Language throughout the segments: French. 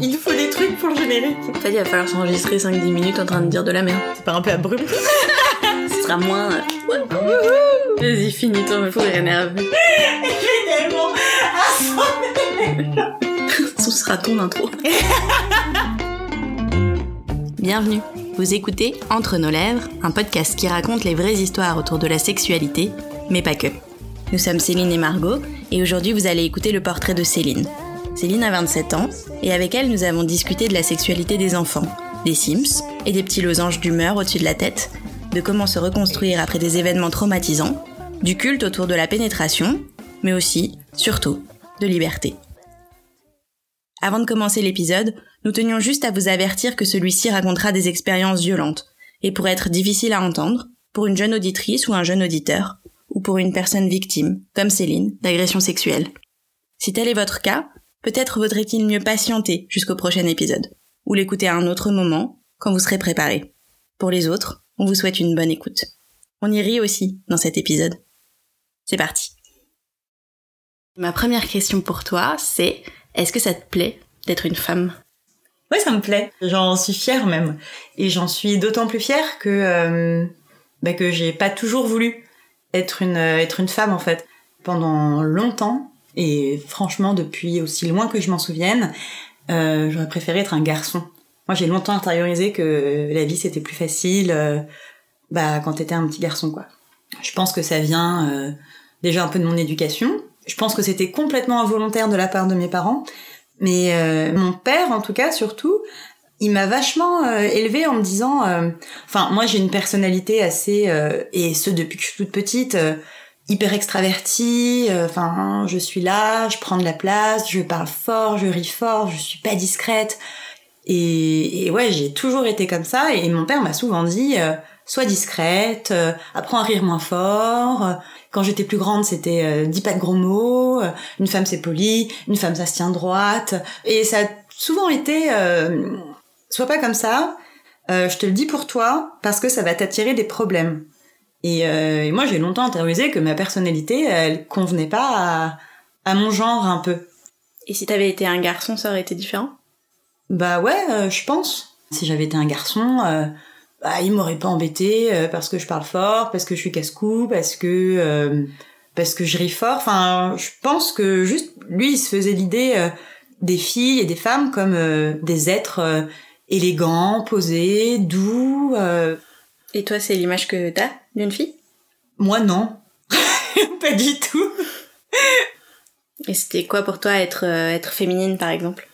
Il nous faut des trucs pour le générique. En fait, il va falloir s'enregistrer 5-10 minutes en train de dire de la merde. C'est pas un peu abrupt? Ce sera moins. Vas-y, finis ton fou rire nerveux. Tellement Ce sera ton intro. Bienvenue. Vous écoutez Entre nos lèvres, un podcast qui raconte les vraies histoires autour de la sexualité, mais pas que. Nous sommes Céline et Margot, et aujourd'hui vous allez écouter le portrait de Céline. Céline a 27 ans, et avec elle nous avons discuté de la sexualité des enfants, des Sims, et des petits losanges d'humeur au-dessus de la tête, de comment se reconstruire après des événements traumatisants, du culte autour de la pénétration, mais aussi, surtout, de liberté. Avant de commencer l'épisode, nous tenions juste à vous avertir que celui-ci racontera des expériences violentes, et pourrait être difficile à entendre, pour une jeune auditrice ou un jeune auditeur, ou pour une personne victime, comme Céline, d'agression sexuelle. Si tel est votre cas, peut-être vaudrait-il mieux patienter jusqu'au prochain épisode, ou l'écouter à un autre moment, quand vous serez préparé. Pour les autres, on vous souhaite une bonne écoute. On y rit aussi dans cet épisode. C'est parti. Ma première question pour toi, c'est est-ce que ça te plaît d'être une femme? Ouais, ça me plaît. J'en suis fière même. Et j'en suis d'autant plus fière que, euh, bah, que j'ai pas toujours voulu être une, euh, être une femme en fait. Pendant longtemps, et franchement depuis aussi loin que je m'en souvienne, euh, j'aurais préféré être un garçon. Moi j'ai longtemps intériorisé que la vie c'était plus facile euh, bah, quand t'étais un petit garçon quoi. Je pense que ça vient euh, déjà un peu de mon éducation. Je pense que c'était complètement involontaire de la part de mes parents. Mais mon père, en tout cas, surtout, il m'a vachement euh, élevée en me disant... Enfin, moi, j'ai une personnalité assez... et ce, depuis que je suis toute petite, hyper extravertie. euh, Enfin, je suis là, je prends de la place, je parle fort, je ris fort, je suis pas discrète. Et, et ouais, j'ai toujours été comme ça. Et mon père m'a souvent dit... euh, Sois discrète, euh, apprends à rire moins fort. Quand j'étais plus grande, c'était euh, dis pas de gros mots. euh, Une femme c'est poli, une femme ça se tient droite. Et ça a souvent été sois pas comme ça. je te le dis pour toi parce que ça va t'attirer des problèmes. Et, euh, et moi j'ai longtemps intériorisé que ma personnalité elle convenait pas à, à mon genre un peu. Et si t'avais été un garçon, ça aurait été différent? Bah ouais, euh, je pense. Si j'avais été un garçon, euh, bah, il m'aurait pas embêté euh, parce que je parle fort, parce que je suis casse-cou, parce que euh, parce que je ris fort. Enfin, je pense que juste lui, il se faisait l'idée des filles et des femmes comme des êtres élégants, posés, doux. euh. Et toi, c'est l'image que t'as? D'une fille? Moi, non, pas du tout. Et c'était quoi pour toi être, euh, être féminine, par exemple?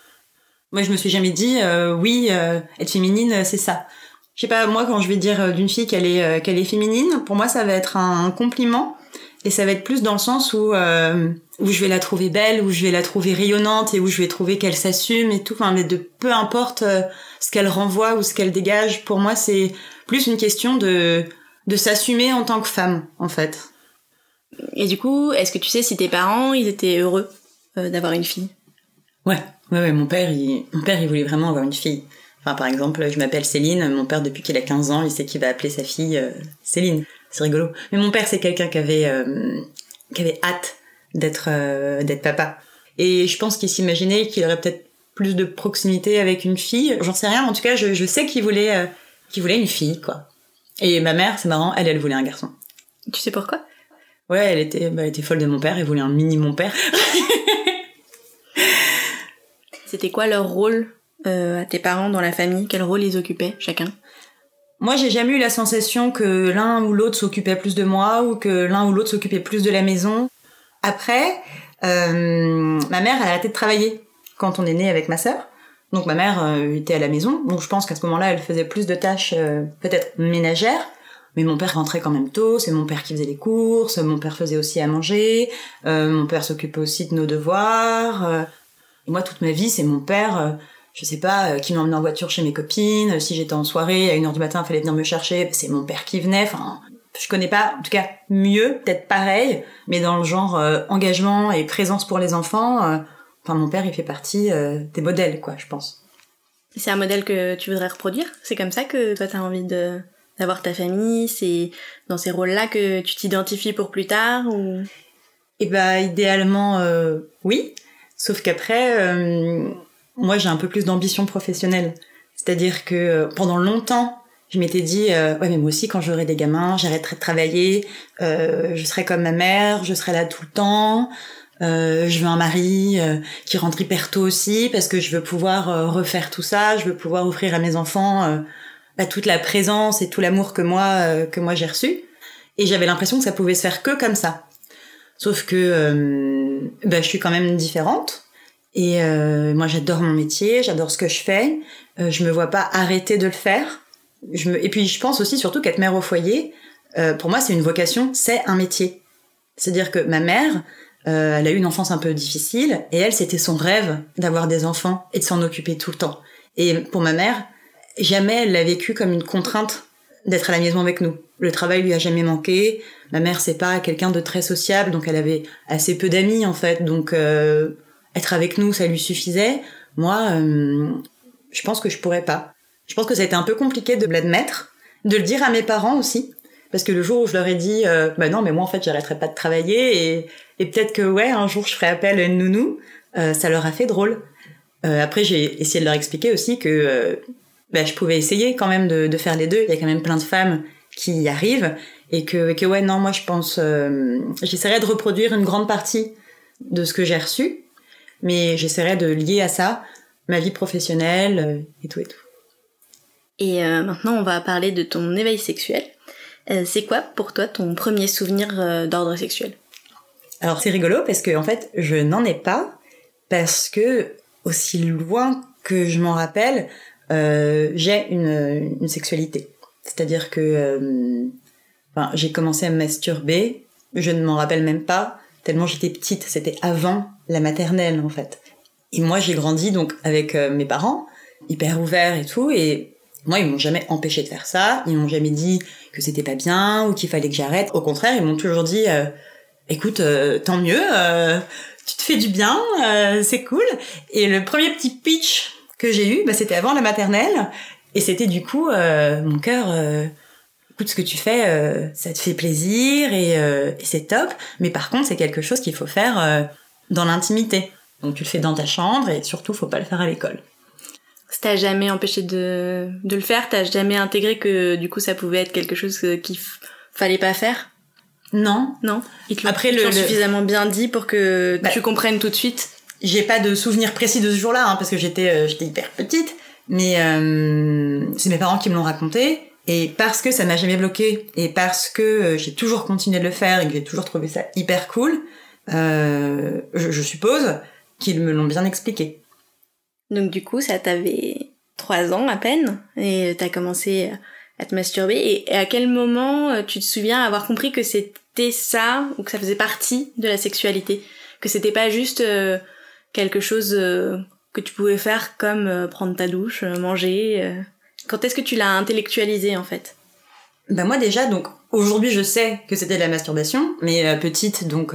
Moi, je me suis jamais dit, euh, oui, euh, être féminine, euh, c'est ça. Je sais pas, moi, quand je vais dire euh, d'une fille qu'elle est, qu'elle est féminine, pour moi, ça va être un, un compliment. Et ça va être plus dans le sens où, euh, où je vais la trouver belle, où je vais la trouver rayonnante et où je vais trouver qu'elle s'assume et tout. Enfin, mais de peu importe ce qu'elle renvoie ou ce qu'elle dégage, pour moi, c'est plus une question de, de s'assumer en tant que femme, en fait. Et du coup, est-ce que tu sais si tes parents, ils étaient heureux euh, d'avoir une fille? Ouais, ouais, ouais, mon père, il, mon père, il voulait vraiment avoir une fille. Enfin, par exemple, je m'appelle Céline, mon père, depuis qu'il a 15 ans, il sait qu'il va appeler sa fille euh, Céline. C'est rigolo. Mais mon père, c'est quelqu'un qui avait, euh, qui avait hâte d'être, d'être papa. Et je pense qu'il s'imaginait qu'il aurait peut-être plus de proximité avec une fille. J'en sais rien, en tout cas, je, je sais qu'il voulait, qu'il voulait une fille, quoi. Et ma mère, c'est marrant, elle, elle voulait un garçon. Tu sais pourquoi? Ouais, elle était, bah, elle était folle de mon père, elle voulait un mini mon père. C'était quoi leur rôle euh, à tes parents dans la famille? Quel rôle ils occupaient chacun? Moi, j'ai jamais eu la sensation que l'un ou l'autre s'occupait plus de moi ou que l'un ou l'autre s'occupait plus de la maison. Après, euh, ma mère, elle a arrêté de travailler quand on est né avec ma sœur. Donc ma mère euh, était à la maison. Donc je pense qu'à ce moment-là, elle faisait plus de tâches euh, peut-être ménagères. Mais mon père rentrait quand même tôt, c'est mon père qui faisait les courses, mon père faisait aussi à manger, euh, mon père s'occupait aussi de nos devoirs. euh. Et moi, toute ma vie, c'est mon père, euh, je sais pas, euh, qui m'emmenait en voiture chez mes copines. Si j'étais en soirée, à 1h du matin, il fallait venir me chercher, c'est mon père qui venait. Enfin, je connais pas, en tout cas, mieux, peut-être pareil, mais dans le genre engagement et présence pour les enfants, enfin, mon père, il fait partie euh, des modèles, quoi, je pense. C'est un modèle que tu voudrais reproduire? C'est comme ça que toi t'as envie de d'avoir ta famille? C'est dans ces rôles-là que tu t'identifies pour plus tard ou? Et bah, idéalement, euh, oui. Sauf qu'après, euh, moi j'ai un peu plus d'ambition professionnelle. C'est-à-dire que pendant longtemps, je m'étais dit euh, ouais mais moi aussi quand j'aurai des gamins, j'arrêterai de travailler, euh, je serai comme ma mère, je serai là tout le temps. Euh, je veux un mari euh, qui rentre hyper tôt aussi parce que je veux pouvoir euh, refaire tout ça, je veux pouvoir offrir à mes enfants bah, toute la présence et tout l'amour que moi que moi j'ai reçu. Et j'avais l'impression que ça pouvait se faire que comme ça. Sauf que bah, je suis quand même différente. Et moi j'adore mon métier, j'adore ce que je fais. je me vois pas arrêter de le faire. Je me... Et puis je pense aussi surtout qu'être mère au foyer, pour moi c'est une vocation, c'est un métier. C'est-à-dire que ma mère, euh, elle a eu une enfance un peu difficile et elle, c'était son rêve d'avoir des enfants et de s'en occuper tout le temps. Et pour ma mère, jamais elle l'a vécu comme une contrainte d'être à la maison avec nous. Le travail lui a jamais manqué. Ma mère, c'est pas quelqu'un de très sociable, donc elle avait assez peu d'amis en fait. Donc euh, être avec nous, ça lui suffisait. Moi, euh, je pense que je pourrais pas. Je pense que ça a été un peu compliqué de l'admettre, de le dire à mes parents aussi. Parce que le jour où je leur ai dit, bah non, mais moi en fait, j'arrêterai pas de travailler et, et peut-être que ouais, un jour je ferai appel à une nounou, euh, ça leur a fait drôle. Euh, après, j'ai essayé de leur expliquer aussi que euh, bah, je pouvais essayer quand même de, de, faire les deux. Il y a quand même plein de femmes qui y arrivent et que, que ouais, non, moi je pense, j'essaierai de reproduire une grande partie de ce que j'ai reçu, mais j'essaierai de lier à ça ma vie professionnelle et tout et tout. Et maintenant, on va parler de ton éveil sexuel. C'est quoi pour toi ton premier souvenir d'ordre sexuel? Alors c'est rigolo parce que en fait je n'en ai pas parce que aussi loin que je m'en rappelle, euh, j'ai une, une, sexualité. C'est-à-dire que euh, j'ai commencé à me masturber, je ne m'en rappelle même pas, tellement j'étais petite, c'était avant la maternelle en fait. Et moi j'ai grandi donc avec euh, mes parents, hyper ouverts et tout, et moi, ils m'ont jamais empêché de faire ça. Ils m'ont jamais dit que c'était pas bien ou qu'il fallait que j'arrête. Au contraire, ils m'ont toujours dit euh, "Écoute, euh, tant mieux, euh, tu te fais du bien, euh, c'est cool." Et le premier petit pitch que j'ai eu, bah, c'était avant la maternelle, et c'était du coup euh, mon cœur. écoute, ce que tu fais, ça te fait plaisir et, et c'est top. Mais par contre, c'est quelque chose qu'il faut faire dans l'intimité. Donc tu le fais dans ta chambre et surtout, faut pas le faire à l'école t'as jamais empêché de, de le faire? T'as jamais intégré que du coup ça pouvait être quelque chose qu'il fallait pas faire? Non. Non Ils te Après, le, suffisamment bien dit pour que bah, tu comprennes tout de suite J'ai pas de souvenir précis de ce jour-là, hein, parce que j'étais euh, j'étais hyper petite. Mais euh, c'est mes parents qui me l'ont raconté. Et parce que ça m'a jamais bloqué, et parce que euh, j'ai toujours continué de le faire et que j'ai toujours trouvé ça hyper cool, euh, je, je suppose qu'ils me l'ont bien expliqué. Donc du coup, ça t'avait trois ans à peine et t'as commencé à te masturber. Et à quel moment euh, tu te souviens avoir compris que c'était ça ou que ça faisait partie de la sexualité, que c'était pas juste euh, quelque chose euh, que tu pouvais faire comme prendre ta douche, manger. Quand est-ce que tu l'as intellectualisé en fait? Ben moi déjà donc aujourd'hui je sais que c'était de la masturbation, mais petite donc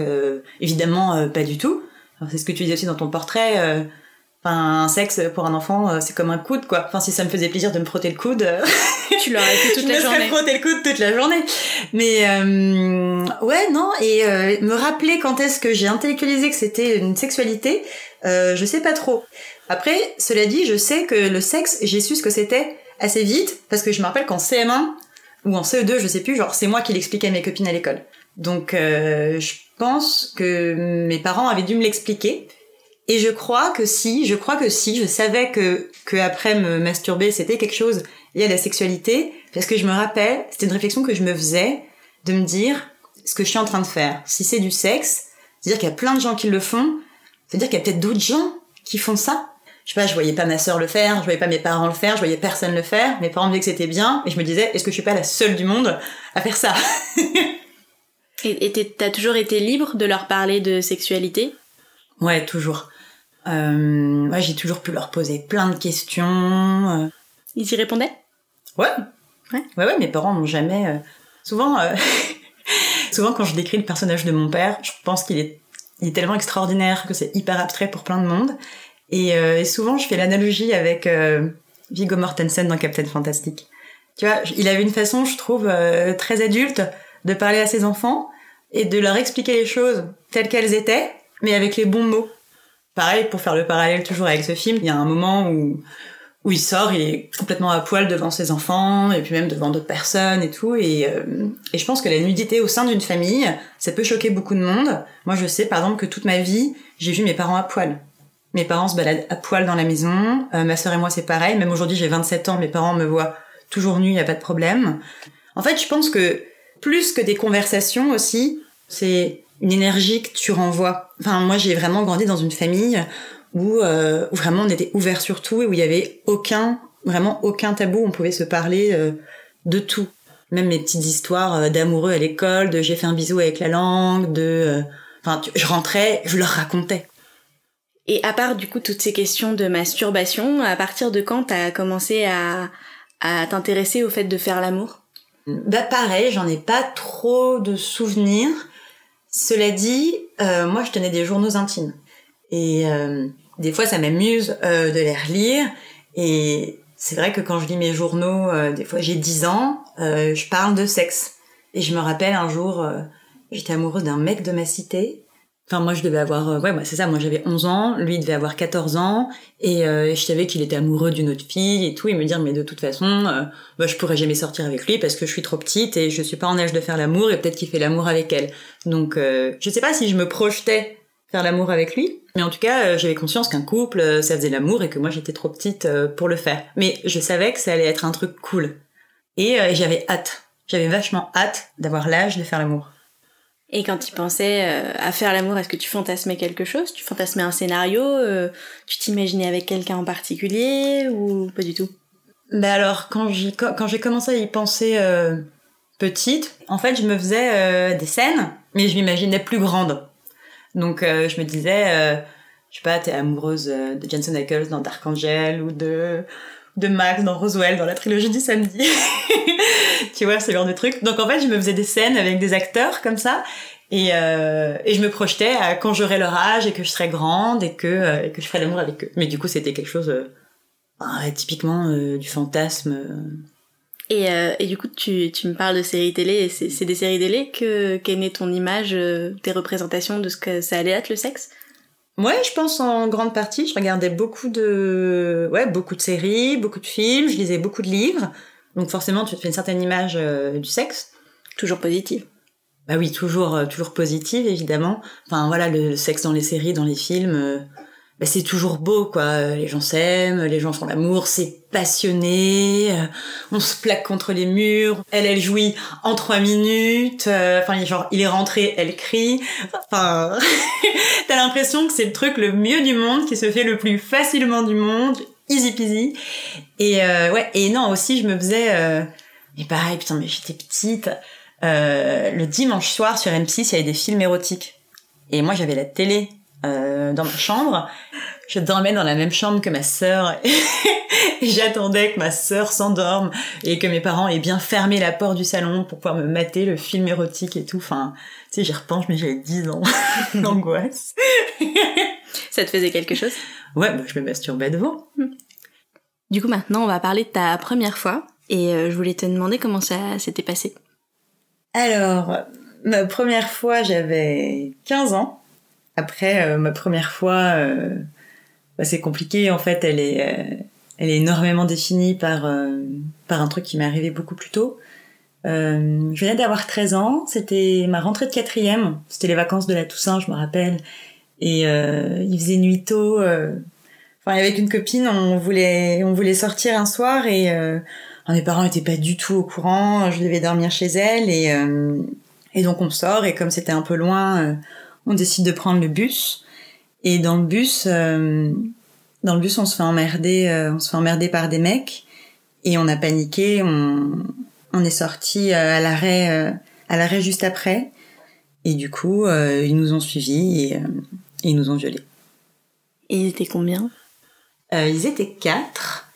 évidemment pas du tout. C'est ce que tu disais aussi dans ton portrait Enfin, un sexe pour un enfant, euh, c'est comme un coude, quoi. Enfin, si ça me faisait plaisir de me frotter le coude, euh, tu l'aurais fait toute la journée. Je me frotter le coude toute la journée. Mais euh, ouais, non. Et euh, me rappeler quand est-ce que j'ai intellectualisé que c'était une sexualité, euh, je sais pas trop. Après, cela dit, je sais que le sexe, j'ai su ce que c'était assez vite parce que je me rappelle qu'en CM1 ou en CE2, je sais plus, genre c'est moi qui l'expliquais à mes copines à l'école. Donc, je pense que mes parents avaient dû me l'expliquer. Et je crois que si, je crois que si, je savais que, que après me masturber, c'était quelque chose lié à la sexualité, parce que je me rappelle, c'était une réflexion que je me faisais, de me dire ce que je suis en train de faire. Si c'est du sexe, c'est-à-dire qu'il y a plein de gens qui le font, c'est-à-dire qu'il y a peut-être d'autres gens qui font ça. Je sais pas, je voyais pas ma sœur le faire, je voyais pas mes parents le faire, je voyais personne le faire, mes parents me disaient que c'était bien, et je me disais, est-ce que je suis pas la seule du monde à faire ça? Et t'as toujours été libre de leur parler de sexualité? Ouais, toujours. Euh, ouais, j'ai toujours pu leur poser plein de questions. Euh. Ils y répondaient? Ouais. Ouais. Ouais, ouais, mes parents n'ont jamais. Euh... Souvent, euh, souvent quand je décris le personnage de mon père, je pense qu'il est, il est tellement extraordinaire que c'est hyper abstrait pour plein de monde. Et, et souvent, je fais l'analogie avec Viggo Mortensen dans Captain Fantastic. Tu vois, il avait une façon, je trouve, très adulte de parler à ses enfants et de leur expliquer les choses telles qu'elles étaient, mais avec les bons mots. Pareil, pour faire le parallèle toujours avec ce film, il y a un moment où où il sort, il est complètement à poil devant ses enfants et puis même devant d'autres personnes et tout. Et, euh, et je pense que la nudité au sein d'une famille, ça peut choquer beaucoup de monde. Moi, je sais par exemple que toute ma vie, j'ai vu mes parents à poil. Mes parents se baladent à poil dans la maison. Euh, ma sœur et moi, c'est pareil. Même aujourd'hui, j'ai 27 ans, mes parents me voient toujours nus, il y a pas de problème. En fait, je pense que plus que des conversations aussi, c'est une énergie que tu renvoies. Enfin, moi, j'ai vraiment grandi dans une famille euh, où, vraiment on était ouvert sur tout et où il y avait aucun, vraiment aucun tabou, on pouvait se parler euh, de tout. Même mes petites histoires euh, d'amoureux à l'école, de j'ai fait un bisou avec la langue, de... Enfin, je rentrais, je leur racontais. Et à part du coup toutes ces questions de masturbation, à partir de quand t'as commencé à, à t'intéresser au fait de faire l'amour? Bah pareil, j'en ai pas trop de souvenirs. Cela dit, moi je tenais des journaux intimes. Et des fois, ça m'amuse euh, de les relire. Et c'est vrai que quand je lis mes journaux, euh, des fois j'ai 10 ans, euh, je parle de sexe. Et je me rappelle un jour, euh, j'étais amoureuse d'un mec de ma cité. Enfin, moi, je devais avoir... ouais, c'est ça, moi j'avais 11 ans, lui devait avoir 14 ans. Et je savais qu'il était amoureux d'une autre fille et tout. Et me dire, mais de toute façon, bah, je pourrais jamais sortir avec lui parce que je suis trop petite et je suis pas en âge de faire l'amour et peut-être qu'il fait l'amour avec elle. Donc, je sais pas si je me projetais faire l'amour avec lui. Mais en tout cas, euh, j'avais conscience qu'un couple, euh, ça faisait l'amour et que moi j'étais trop petite euh, pour le faire. Mais je savais que ça allait être un truc cool. Et j'avais hâte. J'avais vachement hâte d'avoir l'âge de faire l'amour. Et quand tu pensais à faire l'amour, est-ce que tu fantasmais quelque chose? Tu fantasmais un scénario Tu t'imaginais avec quelqu'un en particulier ou pas du tout? Ben alors, quand j'ai quand j'ai commencé à y penser petite, en fait, je me faisais des scènes, mais je m'imaginais plus grande. Donc euh, je me disais, euh, je sais pas, t'es amoureuse euh, de Jensen Ackles dans Dark Angel ou de de Max dans Roswell dans la trilogie du samedi. tu vois, ce genre de trucs. Donc en fait, je me faisais des scènes avec des acteurs comme ça. Et, euh, et je me projetais à quand j'aurais leur âge et que je serais grande et que, et que je ferais l'amour avec eux. Mais du coup, c'était quelque chose bah, typiquement du fantasme et, euh, et, du coup, tu, tu, me parles de séries télé, c'est des séries télé que qu'est née ton image, euh, tes représentations de ce que ça allait être le sexe? Ouais, je pense en grande partie. Je regardais beaucoup de, ouais, beaucoup de séries, beaucoup de films. Je lisais beaucoup de livres. Donc forcément, tu te fais une certaine image euh, du sexe. Toujours positive. Bah oui, toujours, toujours positive évidemment. Enfin voilà, le sexe dans les séries, dans les films bah, c'est toujours beau quoi. Les gens s'aiment les gens font l'amour c'est passionné. Euh, on se plaque contre les murs. Elle elle jouit en trois minutes. Euh, enfin genre il est rentré elle crie. Enfin t'as l'impression que c'est le truc le mieux du monde qui se fait le plus facilement du monde. Easy peasy. Et euh, ouais. Et non aussi je me faisais euh, mais pareil putain mais j'étais petite. Le dimanche soir sur M6 il y avait des films érotiques. Et moi j'avais la télé euh, dans ma chambre. Je dormais dans la même chambre que ma sœur et j'attendais que ma sœur s'endorme et que mes parents aient bien fermé la porte du salon pour pouvoir me mater le film érotique et tout. Enfin, tu sais, j'y repense, mais j'avais 10 ans. L'angoisse. Ça te faisait quelque chose? Ouais, bah, je me masturbais devant. Du coup, maintenant, on va parler de ta première fois. Et euh, je voulais te demander comment ça s'était passé. Alors, ma première fois, j'avais 15 ans. Après, euh, ma première fois, euh, bah, c'est compliqué. En fait, elle est, euh, elle est énormément définie par, par un truc qui m'est arrivé beaucoup plus tôt. je venais d'avoir 13 ans. C'était ma rentrée de quatrième. C'était les vacances de la Toussaint, je me rappelle. Et il faisait nuit tôt. Enfin, avec une copine, on voulait, on voulait sortir un soir et mes parents étaient pas du tout au courant. Je devais dormir chez elle et, et donc on sort et comme c'était un peu loin on décide de prendre le bus. Et dans le bus, euh, dans le bus, on se fait emmerder, euh, on se fait emmerder par des mecs. Et on a paniqué, on, on est sorti euh, à l'arrêt, à l'arrêt juste après. Et du coup, ils nous ont suivis et, ils nous ont violés. Et ils étaient combien? Ils étaient quatre.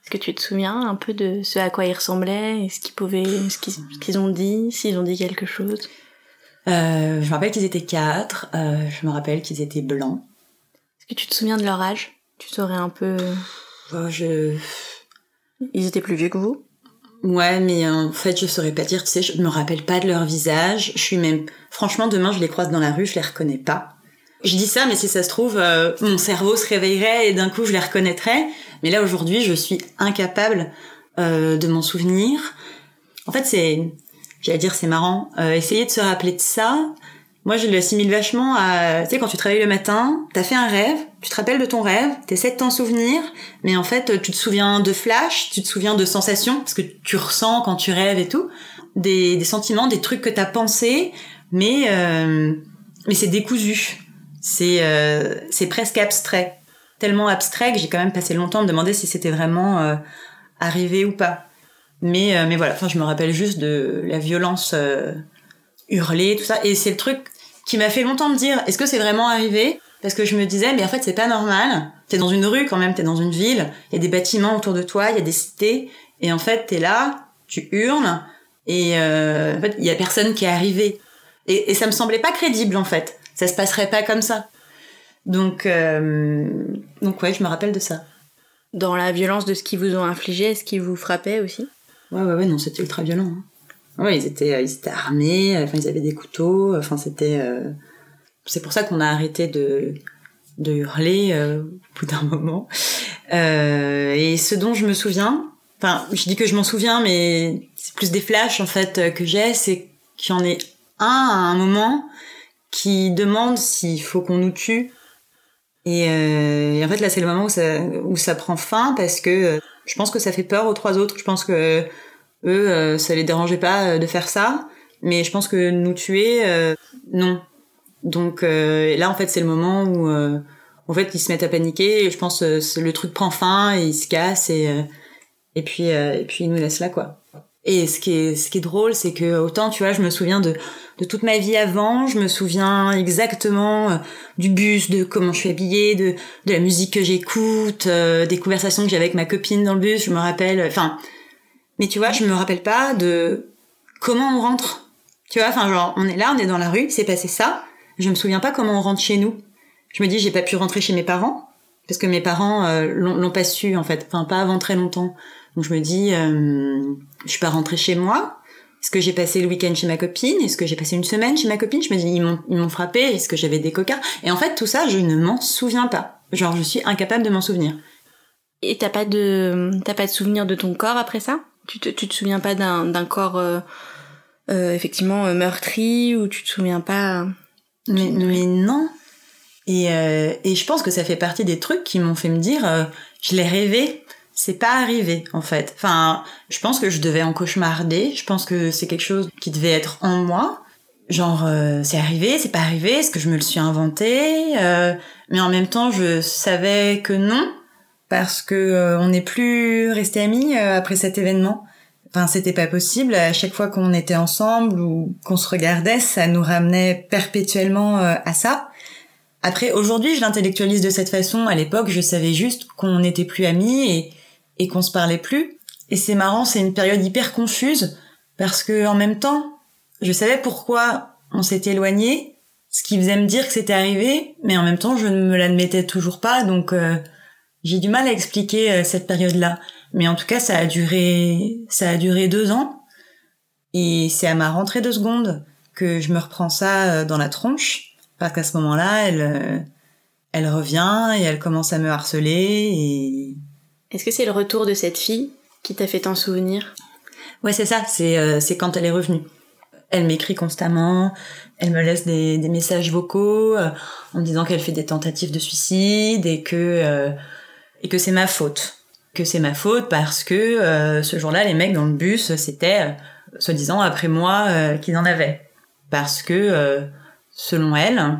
Est-ce que tu te souviens un peu de ce à quoi ils ressemblaient, ce qu'ils pouvaient, ce qu'ils ont dit, s'ils ont dit quelque chose? Euh, je me rappelle qu'ils étaient quatre. Euh, je me rappelle qu'ils étaient blancs. Est-ce que tu te souviens de leur âge? Tu saurais un peu. Oh, je. Ils étaient plus vieux que vous? Ouais, mais en fait, je saurais pas dire. Tu sais, je me rappelle pas de leur visage. Je suis même. Franchement, demain, je les croise dans la rue, je les reconnais pas. Je dis ça, mais si ça se trouve, euh, mon cerveau se réveillerait et d'un coup je les reconnaîtrais. Mais là aujourd'hui, je suis incapable euh, de m'en souvenir. En fait, c'est, j'allais dire, c'est marrant. Euh, essayer de se rappeler de ça. Moi, je l'assimile vachement à, tu sais, quand tu travailles le matin, t'as fait un rêve, tu te rappelles de ton rêve, t'essaies de t'en souvenir, mais en fait, tu te souviens de flash, tu te souviens de sensations, parce que tu ressens quand tu rêves et tout, des, des sentiments, des trucs que t'as pensé, mais euh, mais c'est décousu. C'est euh, c'est presque abstrait, tellement abstrait que j'ai quand même passé longtemps à me demander si c'était vraiment euh, arrivé ou pas. Mais mais voilà, enfin je me rappelle juste de la violence hurlée, tout ça, et c'est le truc qui m'a fait longtemps me dire est-ce que c'est vraiment arrivé? Parce que je me disais mais en fait c'est pas normal t'es dans une rue quand même t'es dans une ville il y a des bâtiments autour de toi il y a des cités et en fait t'es là tu hurles et en fait il y a personne qui est arrivé et, et, ça me semblait pas crédible en fait. Ça se passerait pas comme ça. Donc, euh, donc ouais, je me rappelle de ça. Dans la violence de ce qu'ils vous ont infligé, est-ce qu'ils vous frappaient aussi? Ouais, ouais, ouais, non, c'était ultra violent. Hein. Ouais, ils étaient, euh, ils étaient armés, enfin, ils avaient des couteaux, enfin, c'était. Euh... C'est pour ça qu'on a arrêté de, de hurler euh, au bout d'un moment. Euh, et ce dont je me souviens, enfin, je dis que je m'en souviens, mais c'est plus des flashs en fait que j'ai, c'est qu'il y en ait un à un moment qui demande s'il faut qu'on nous tue. Et, euh, et, en fait là c'est le moment où ça, où ça prend fin parce que euh, je pense que ça fait peur aux trois autres. Je pense que eux euh, ça les dérangeait pas euh, de faire ça, mais je pense que nous tuer euh, non. Donc là en fait c'est le moment où en fait ils se mettent à paniquer. Je pense que le truc prend fin et ils se cassent et et puis et puis ils nous laissent là quoi. Et ce qui est, ce qui est drôle, c'est que autant, tu vois, je me souviens de, de toute ma vie avant, je me souviens exactement euh, du bus, de comment je suis habillée, de, de la musique que j'écoute, euh, des conversations que j'ai avec ma copine dans le bus, je me rappelle, enfin, mais tu vois, je me rappelle pas de comment on rentre. Tu vois, enfin, genre, on est là, on est dans la rue, c'est passé ça, je me souviens pas comment on rentre chez nous. Je me dis, j'ai pas pu rentrer chez mes parents, parce que mes parents euh, l'ont pas su, en fait, enfin, pas avant très longtemps. Donc je me dis, euh, je suis pas rentrée chez moi. Est-ce que j'ai passé le week-end chez ma copine? Est-ce que j'ai passé une semaine chez ma copine? Je me dis, ils m'ont, frappé. Est-ce que j'avais des cocards? Et en fait, tout ça, je ne m'en souviens pas. Genre, je suis incapable de m'en souvenir. Et t'as pas de, t'as pas de souvenir de ton corps après ça? Tu te, tu te souviens pas d'un, corps euh, euh, effectivement meurtri ou tu te souviens pas mais, mais non. Et, euh, et je pense que ça fait partie des trucs qui m'ont fait me dire, je l'ai rêvé c'est pas arrivé en fait. Enfin, je pense que je devais en cauchemarder. Je pense que c'est quelque chose qui devait être en moi. Genre, euh, c'est arrivé, c'est pas arrivé. Est-ce que je me le suis inventé euh, Mais en même temps, je savais que non parce que euh, on n'est plus resté amis euh, après cet événement. Enfin, c'était pas possible. À chaque fois qu'on était ensemble ou qu'on se regardait, ça nous ramenait perpétuellement euh, à ça. Après, aujourd'hui, je l'intellectualise de cette façon. À l'époque, je savais juste qu'on n'était plus amis et et qu'on se parlait plus. Et c'est marrant, c'est une période hyper confuse parce que en même temps, je savais pourquoi on s'était éloigné, ce qui faisait me dire que c'était arrivé, mais en même temps, je ne me l'admettais toujours pas, donc euh, j'ai du mal à expliquer euh, cette période-là. Mais en tout cas, ça a duré, ça a duré deux ans, et c'est à ma rentrée de seconde que je me reprends ça euh, dans la tronche, parce qu'à ce moment-là, elle, elle revient et elle commence à me harceler et est-ce que c'est le retour de cette fille qui t'a fait t'en souvenir? Ouais, c'est ça. C'est euh, c'est quand elle est revenue. Elle m'écrit constamment. Elle me laisse des, des messages vocaux euh, en me disant qu'elle fait des tentatives de suicide et que euh, et que c'est ma faute. Que c'est ma faute parce que ce jour-là, les mecs dans le bus, c'était soi-disant après moi qu'ils en avaient. Parce que selon elle,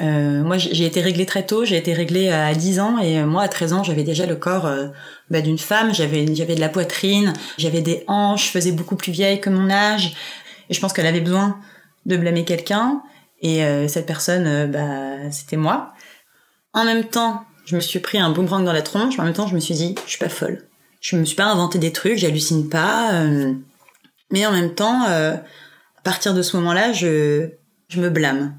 euh, moi, j'ai été réglée très tôt. J'ai été réglée à 10 ans et euh, moi, à 13 ans, j'avais déjà le corps euh, bah, d'une femme. J'avais, de la poitrine, j'avais des hanches, je faisais beaucoup plus vieille que mon âge. Et je pense qu'elle avait besoin de blâmer quelqu'un. Et cette personne, bah, c'était moi. En même temps, je me suis pris un boomerang dans la tronche. En même temps, je me suis dit, je suis pas folle. Je me suis pas inventé des trucs, j'hallucine pas. mais en même temps, à partir de ce moment-là, je, je me blâme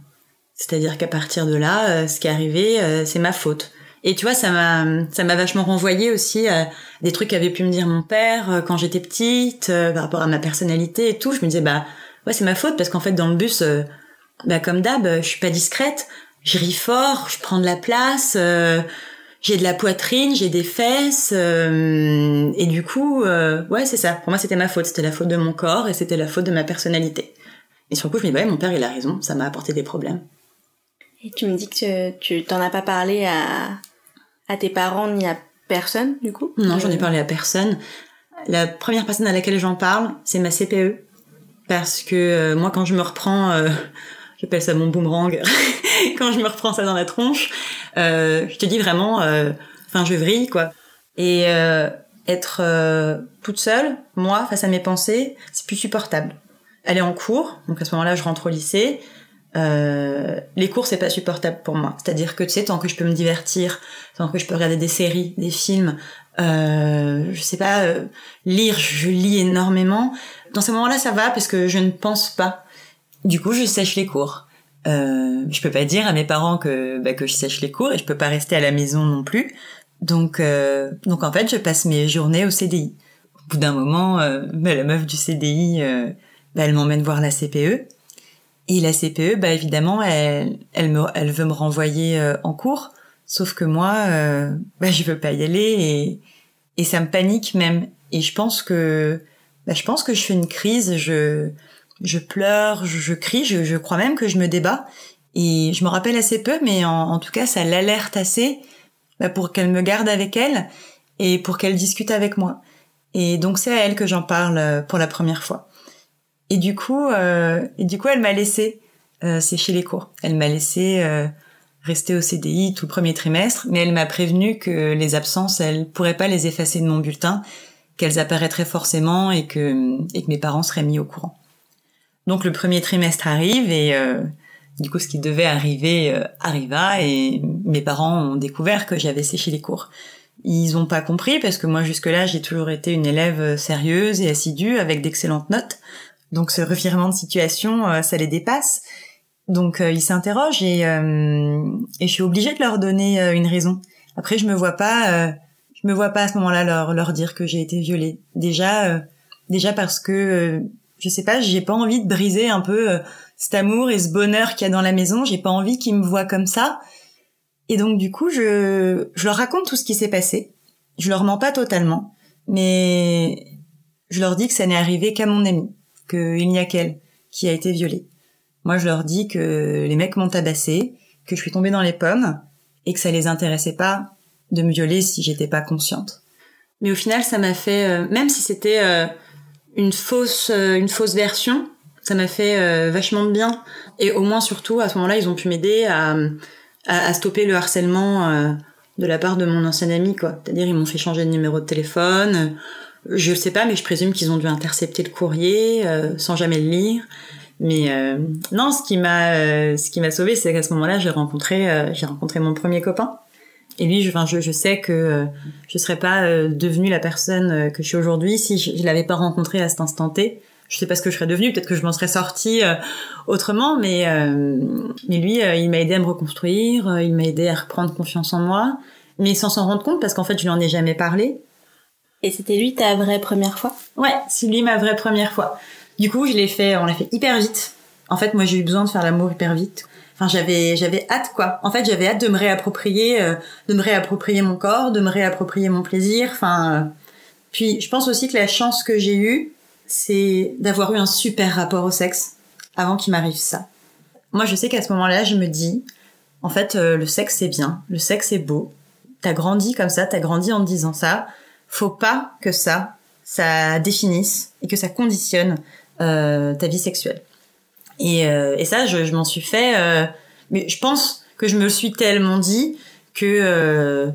c'est-à-dire qu'à partir de là, euh, ce qui est arrivé, euh, c'est ma faute. Et tu vois, ça m'a, ça m'a vachement renvoyé aussi à des trucs qu'avait pu me dire mon père euh, quand j'étais petite, par rapport à ma personnalité et tout. Je me disais, bah, ouais, c'est ma faute parce qu'en fait, dans le bus, bah, comme d'hab, je suis pas discrète. je ris fort, je prends de la place, euh, j'ai de la poitrine, j'ai des fesses, euh, et du coup, euh, ouais, c'est ça. Pour moi, c'était ma faute. C'était la faute de mon corps et c'était la faute de ma personnalité. Et sur le coup, je me dis, bah mon père, il a raison. Ça m'a apporté des problèmes. Et tu me dis que tu t'en as pas parlé à, à tes parents ni à personne, du coup? Non, j'en ai parlé à personne. La première personne à laquelle j'en parle, c'est ma CPE. Parce que moi, quand je me reprends j'appelle ça mon boomerang, quand je me reprends ça dans la tronche, euh, je te dis vraiment, euh, enfin je vrille quoi. Et euh, être euh, toute seule, moi, face à mes pensées, c'est plus supportable. Aller en cours, donc à ce moment-là je rentre au lycée, euh, les cours c'est pas supportable pour moi. C'est-à-dire que tu sais, tant que je peux me divertir, tant que je peux regarder des séries, des films, euh, je sais pas, euh, lire, je lis énormément. Dans ces moments-là ça va parce que je ne pense pas du coup, je sèche les cours. Euh, je peux pas dire à mes parents que bah, que je sèche les cours et je peux pas rester à la maison non plus. Donc euh, donc en fait, je passe mes journées au CDI. Au bout d'un moment, euh, bah, la meuf du CDI, euh, bah, elle m'emmène voir la CPE. Et la CPE, bah évidemment, elle elle me elle veut me renvoyer euh, en cours. Sauf que moi, euh, bah je veux pas y aller et et ça me panique même. Et je pense que bah, je pense que je fais une crise. Je je pleure, je, crie, je, crois même que je me débat. Et je me rappelle assez peu, mais en, tout cas, ça l'alerte assez bah, pour qu'elle me garde avec elle et pour qu'elle discute avec moi. Et donc c'est à elle que j'en parle euh, pour la première fois. Et du coup, euh, et du coup, elle m'a laissé euh, sécher les cours. Elle m'a laissé euh, rester au CDI tout le premier trimestre, mais elle m'a prévenu que les absences, elle pourrait pas les effacer de mon bulletin, qu'elles apparaîtraient forcément et que, et que mes parents seraient mis au courant. Donc le premier trimestre arrive et euh, du coup ce qui devait arriver euh, arriva et mes parents ont découvert que j'avais séché les cours. Ils ont pas compris parce que moi jusque-là j'ai toujours été une élève euh, sérieuse et assidue avec d'excellentes notes. Donc ce revirement de situation, ça les dépasse. Donc ils s'interrogent et, et je suis obligée de leur donner une raison. Après je me vois pas, je me vois pas à ce moment-là leur leur dire que j'ai été violée. Déjà déjà parce que je sais pas, j'ai pas envie de briser un peu euh, cet amour et ce bonheur qu'il y a dans la maison. J'ai pas envie qu'ils me voient comme ça. Et donc du coup, je, je leur raconte tout ce qui s'est passé. Je leur mens pas totalement, mais je leur dis que ça n'est arrivé qu'à mon ami, qu'il n'y a qu'elle qui a été violée. Moi, je leur dis que les mecs m'ont tabassé, que je suis tombée dans les pommes et que ça les intéressait pas de me violer si j'étais pas consciente. Mais au final, ça m'a fait, euh, même si c'était euh, une fausse euh, une fausse version ça m'a fait vachement de bien et au moins surtout à ce moment-là ils ont pu m'aider à, à, stopper le harcèlement de la part de mon ancien ami quoi c'est-à-dire ils m'ont fait changer de numéro de téléphone je sais pas mais je présume qu'ils ont dû intercepter le courrier sans jamais le lire mais non ce qui m'a ce qui m'a sauvé c'est qu'à ce moment-là j'ai rencontré j'ai rencontré mon premier copain et lui, je, je, je sais que euh, je serais pas euh, devenue la personne euh, que je suis aujourd'hui si je, je l'avais pas rencontré à cet instant T. Je sais pas ce que je serais devenue, peut-être que je m'en serais sortie autrement, mais mais lui, il m'a aidé à me reconstruire, il m'a aidé à reprendre confiance en moi, mais sans s'en rendre compte parce qu'en fait, je lui en ai jamais parlé. Et c'était lui ta vraie première fois? Ouais, c'est lui ma vraie première fois. Du coup, je l'ai fait, on l'a fait hyper vite. En fait, moi, j'ai eu besoin de faire l'amour hyper vite enfin j'avais j'avais hâte quoi en fait j'avais hâte de me réapproprier euh, de me réapproprier mon corps de me réapproprier mon plaisir enfin euh. puis je pense aussi que la chance que j'ai eue c'est d'avoir eu un super rapport au sexe avant qu'il m'arrive ça moi je sais qu'à ce moment-là je me dis en fait euh, le sexe c'est bien le sexe est beau t'as grandi comme ça t'as grandi en te disant ça faut pas que ça ça définisse et que ça conditionne ta vie sexuelle et, euh, et ça, je, je m'en suis fait. Euh, mais je pense que je me suis tellement dit que euh,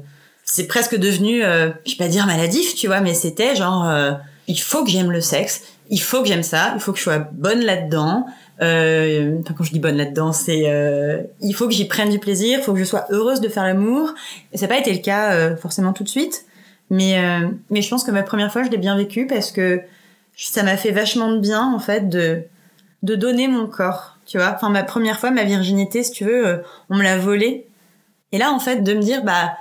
c'est presque devenu, je vais pas dire maladif, tu vois, mais c'était genre, il faut que j'aime le sexe, il faut que j'aime ça, il faut que je sois bonne là-dedans. Euh, quand je dis bonne là-dedans, c'est euh, il faut que j'y prenne du plaisir, il faut que je sois heureuse de faire l'amour. Et ça n'a pas été le cas euh, forcément tout de suite, mais mais je pense que ma première fois, je l'ai bien vécu parce que ça m'a fait vachement de bien en fait de de donner mon corps, tu vois. Enfin, ma première fois, ma virginité, si tu veux, euh, on me l'a volé. Et là, en fait, de me dire, bah,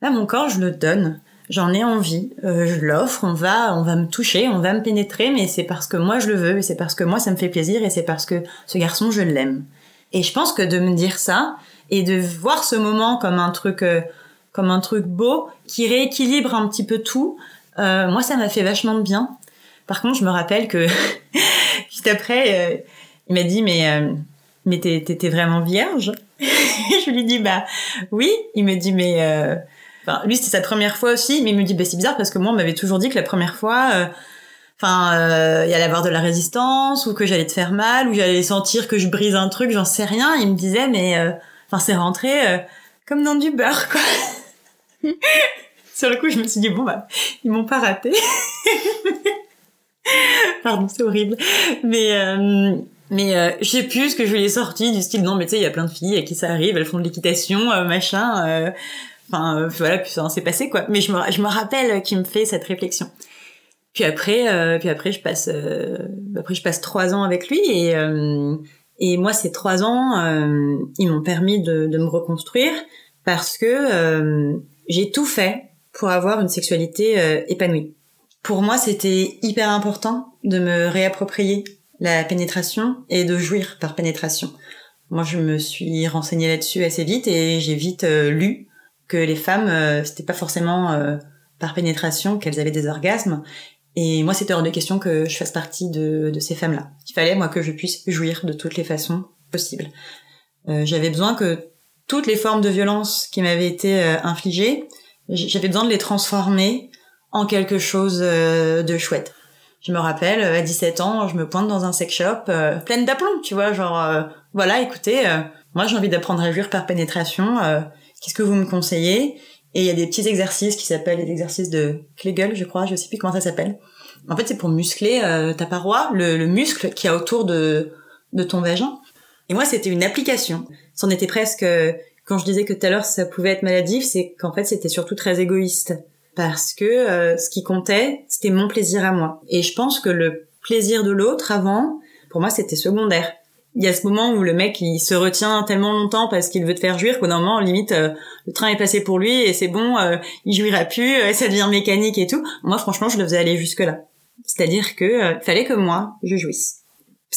là, mon corps, je le donne. J'en ai envie, euh, je l'offre, on va, on va me toucher, on va me pénétrer, mais c'est parce que moi je le veux, c'est parce que moi ça me fait plaisir, et c'est parce que ce garçon je l'aime. Et je pense que de me dire ça, et de voir ce moment comme un truc euh, comme un truc beau qui rééquilibre un petit peu tout. Euh, moi, ça m'a fait vachement de bien. Par contre, je me rappelle que juste après, euh, il m'a dit mais euh, mais t'étais vraiment vierge? je lui dis bah oui. Il me dit mais enfin, lui c'était sa première fois aussi, mais il me dit bah c'est bizarre parce que moi on m'avait toujours dit que la première fois enfin il allait avoir de la résistance ou que j'allais te faire mal ou j'allais sentir que je brise un truc, j'en sais rien. Il me disait mais enfin c'est rentré comme dans du beurre quoi. Sur le coup, je me suis dit bon bah ils m'ont pas raté. Pardon, c'est horrible. Mais euh, mais euh, je sais plus ce que je lui ai sorti du style non mais tu sais il y a plein de filles à qui ça arrive, elles font de l'équitation, euh, machin. euh, Enfin voilà, puis ça s'est passé quoi. Mais je me je me rappelle qu'il me fait cette réflexion. Puis après puis après je passe après je passe trois ans avec lui et et moi ces trois ans ils m'ont permis de, de me reconstruire parce que j'ai tout fait pour avoir une sexualité euh, épanouie. Pour moi, c'était hyper important de me réapproprier la pénétration et de jouir par pénétration. Moi, je me suis renseignée là-dessus assez vite et j'ai vite euh, lu que les femmes, euh, c'était pas forcément euh, par pénétration qu'elles avaient des orgasmes. Et moi, c'était hors de question que je fasse partie de, de ces femmes-là. Il fallait, moi, que je puisse jouir de toutes les façons possibles. Euh, J'avais besoin que toutes les formes de violence qui m'avaient été euh, infligées, j'avais besoin de les transformer en quelque chose euh, de chouette. Je me rappelle, euh, à 17 ans, je me pointe dans un sex shop euh, pleine d'aplomb, tu vois, genre, euh, voilà, écoutez, euh, moi j'ai envie d'apprendre à jouir par pénétration, qu'est-ce que vous me conseillez? Et il y a des petits exercices qui s'appellent les exercices de Kegel, je crois, je sais plus comment ça s'appelle. En fait, c'est pour muscler ta paroi, le, le muscle qui a autour de, de ton vagin. Et moi, c'était une application. C'en était presque quand je disais que tout à l'heure ça pouvait être maladif, c'est qu'en fait c'était surtout très égoïste parce que euh, ce qui comptait c'était mon plaisir à moi. Et je pense que le plaisir de l'autre avant, pour moi c'était secondaire. Il y a ce moment où le mec il se retient tellement longtemps parce qu'il veut te faire jouir qu'au moment limite euh, le train est passé pour lui et c'est bon, euh, il jouira plus, euh, ça devient mécanique et tout. Moi franchement je le faisais aller jusque là. C'est-à-dire que euh, fallait que moi je jouisse.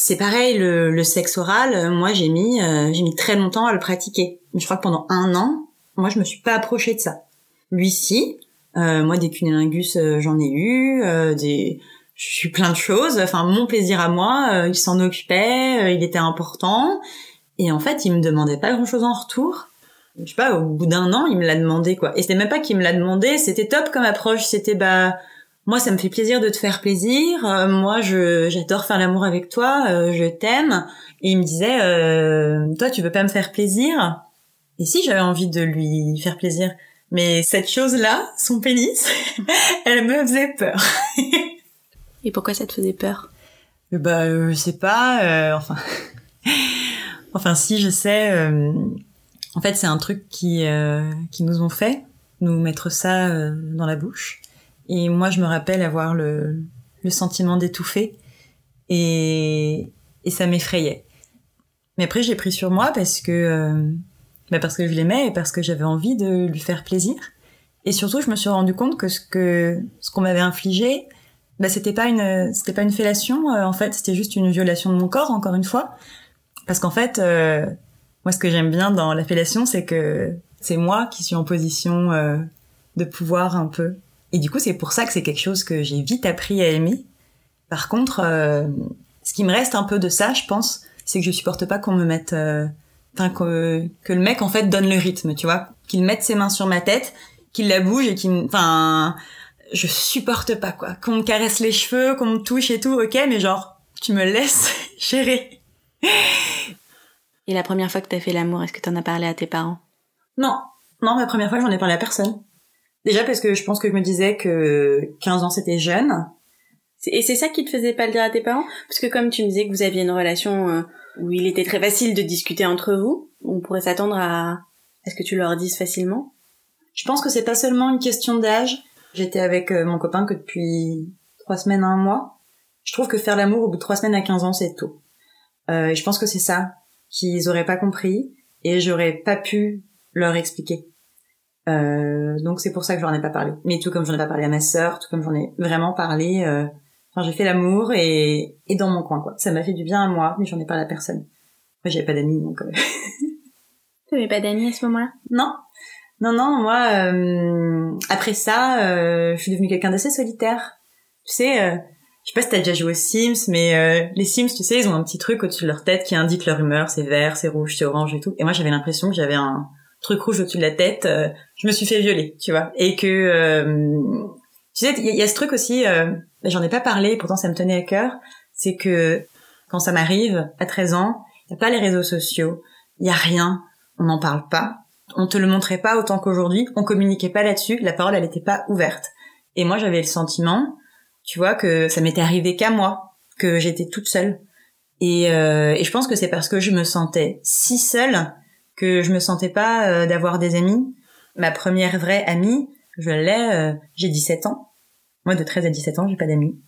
C'est pareil le, le sexe oral, euh, moi j'ai mis euh, j'ai mis très longtemps à le pratiquer. Je crois que pendant un an, moi je me suis pas approchée de ça. Lui si, euh, moi des cunnilingus euh, j'en ai eu, euh, des je suis plein de choses. Enfin mon plaisir à moi, euh, il s'en occupait, il était important. Et en fait il me demandait pas grand chose en retour. Je sais pas, au bout d'un an il me l'a demandé quoi. Et c'était même pas qu'il me l'a demandé, c'était top comme approche. C'était bah moi ça me fait plaisir de te faire plaisir. Euh, moi je j'adore faire l'amour avec toi, euh, je t'aime. Et il me disait euh, toi tu veux pas me faire plaisir? Et si j'avais envie de lui faire plaisir mais cette chose-là, son pénis, elle me faisait peur. Et pourquoi ça te faisait peur? Euh, bah, je sais pas. euh, enfin, enfin, si je sais. euh, en fait, c'est un truc qui euh, qui nous ont fait nous mettre ça dans la bouche. Et moi, je me rappelle avoir le sentiment d'étouffer et ça m'effrayait. Mais après, j'ai pris sur moi parce que euh, bah parce que je l'aimais et parce que j'avais envie de lui faire plaisir. Et surtout, je me suis rendu compte que ce qu'on m'avait infligé, bah c'était pas une fellation euh, en fait c'était juste une violation de mon corps encore une fois parce qu'en fait euh, moi ce que j'aime bien dans la fellation c'est que c'est moi qui suis en position de pouvoir un peu et du coup c'est pour ça que c'est quelque chose que j'ai vite appris à aimer par contre euh, ce qui me reste un peu de ça je pense c'est que je supporte pas qu'on me mette euh, enfin que que le mec en fait donne le rythme tu vois qu'il mette ses mains sur ma tête qu'il la bouge et qu'il enfin je supporte pas quoi. Qu'on me caresse les cheveux, qu'on me touche et tout, ok, mais genre, tu me laisses gérer. Et la première fois que t'as fait l'amour, est-ce que t'en as parlé à tes parents? Non, non, la première fois, j'en ai parlé à personne. Déjà parce que je pense que je me disais que 15 ans c'était jeune. Et c'est ça qui te faisait pas le dire à tes parents? Parce que comme tu me disais que vous aviez une relation euh, où il était très facile de discuter entre vous, on pourrait s'attendre à... à ce que tu leur dises facilement? Je pense que c'est pas seulement une question d'âge. J'étais avec euh, mon copain que depuis trois semaines à un mois. Je trouve que faire l'amour au bout de trois semaines à 15 ans c'est tôt. Euh, je pense que c'est ça qu'ils auraient pas compris et j'aurais pas pu leur expliquer. Euh, donc c'est pour ça que j'en ai pas parlé. Mais tout comme j'en ai pas parlé à ma sœur, tout comme j'en ai vraiment parlé. euh, Enfin, j'ai fait l'amour et, et dans mon coin quoi. Ça m'a fait du bien à moi, mais j'en ai parlé à personne. Après, j'avais pas d'amis donc. euh, Tu pas d'amis à ce moment-là? Non. Non, non, moi, euh, après ça, euh, je suis devenue quelqu'un d'assez solitaire. Tu sais, euh, je sais pas si t'as déjà joué aux Sims, mais euh, les Sims, tu sais, ils ont un petit truc au-dessus de leur tête qui indique leur humeur, c'est vert, c'est rouge, c'est orange et tout. Et moi, j'avais l'impression que j'avais un truc rouge au-dessus de la tête. je me suis fait violer, tu vois. Et que, tu sais, il y, a ce truc aussi, j'en ai pas parlé, pourtant ça me tenait à cœur, c'est que quand ça m'arrive, à 13 ans, il a pas les réseaux sociaux, il y a rien, on n'en parle pas, on te le montrait pas autant qu'aujourd'hui, on communiquait pas là-dessus, la parole elle était pas ouverte. Et moi j'avais le sentiment, tu vois, que ça m'était arrivé qu'à moi, que j'étais toute seule. Et, euh, et, je pense que c'est parce que je me sentais si seule que je me sentais pas euh, d'avoir des amis. Ma première vraie amie, je l'ai, euh, j'ai 17 ans. Moi de 13 à 17 ans, j'ai pas d'amis.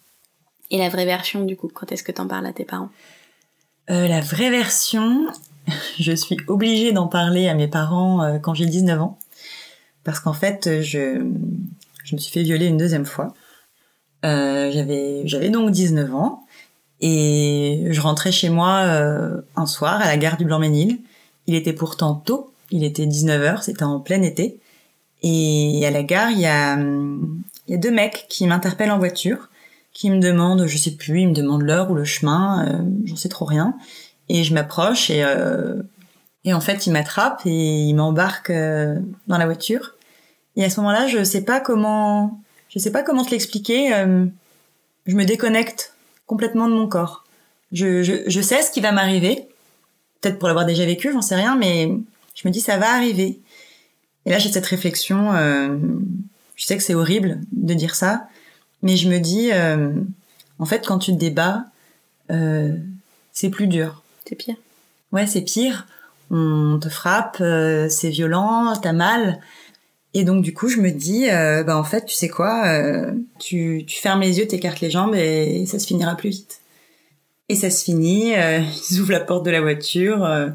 Et la vraie version du coup, quand est-ce que t'en parles à tes parents? La vraie version, je suis obligée d'en parler à mes parents euh, quand j'ai 19 ans. Parce qu'en fait, je, je me suis fait violer une deuxième fois. Euh, j'avais, j'avais donc 19 ans. Et je rentrais chez moi euh, un soir à la gare du Blanc-Ménil. Il était pourtant tôt, il était 19h, c'était en plein été. Et à la gare, il y a, deux mecs qui m'interpellent en voiture, qui me demandent, je sais plus, ils me demandent l'heure ou le chemin, euh, j'en sais trop rien. Et je m'approche et, euh, et en fait, il m'attrape et il m'embarque euh, dans la voiture. Et à ce moment-là, je sais pas comment, je sais pas comment te l'expliquer. Euh, je me déconnecte complètement de mon corps. Je, je, je sais ce qui va m'arriver. Peut-être pour l'avoir déjà vécu, j'en sais rien, mais je me dis ça va arriver. Et là, j'ai cette réflexion. Euh, je sais que c'est horrible de dire ça, mais je me dis, euh, en fait, quand tu te débats, euh, c'est plus dur. C'est pire. Ouais, c'est pire. On te frappe, c'est violent, t'as mal. Et donc du coup, je me dis, bah en fait, tu sais quoi, tu, tu fermes les yeux, t'écartes les jambes et ça se finira plus vite. Et ça se finit. Euh, ils ouvrent la porte de la voiture, euh,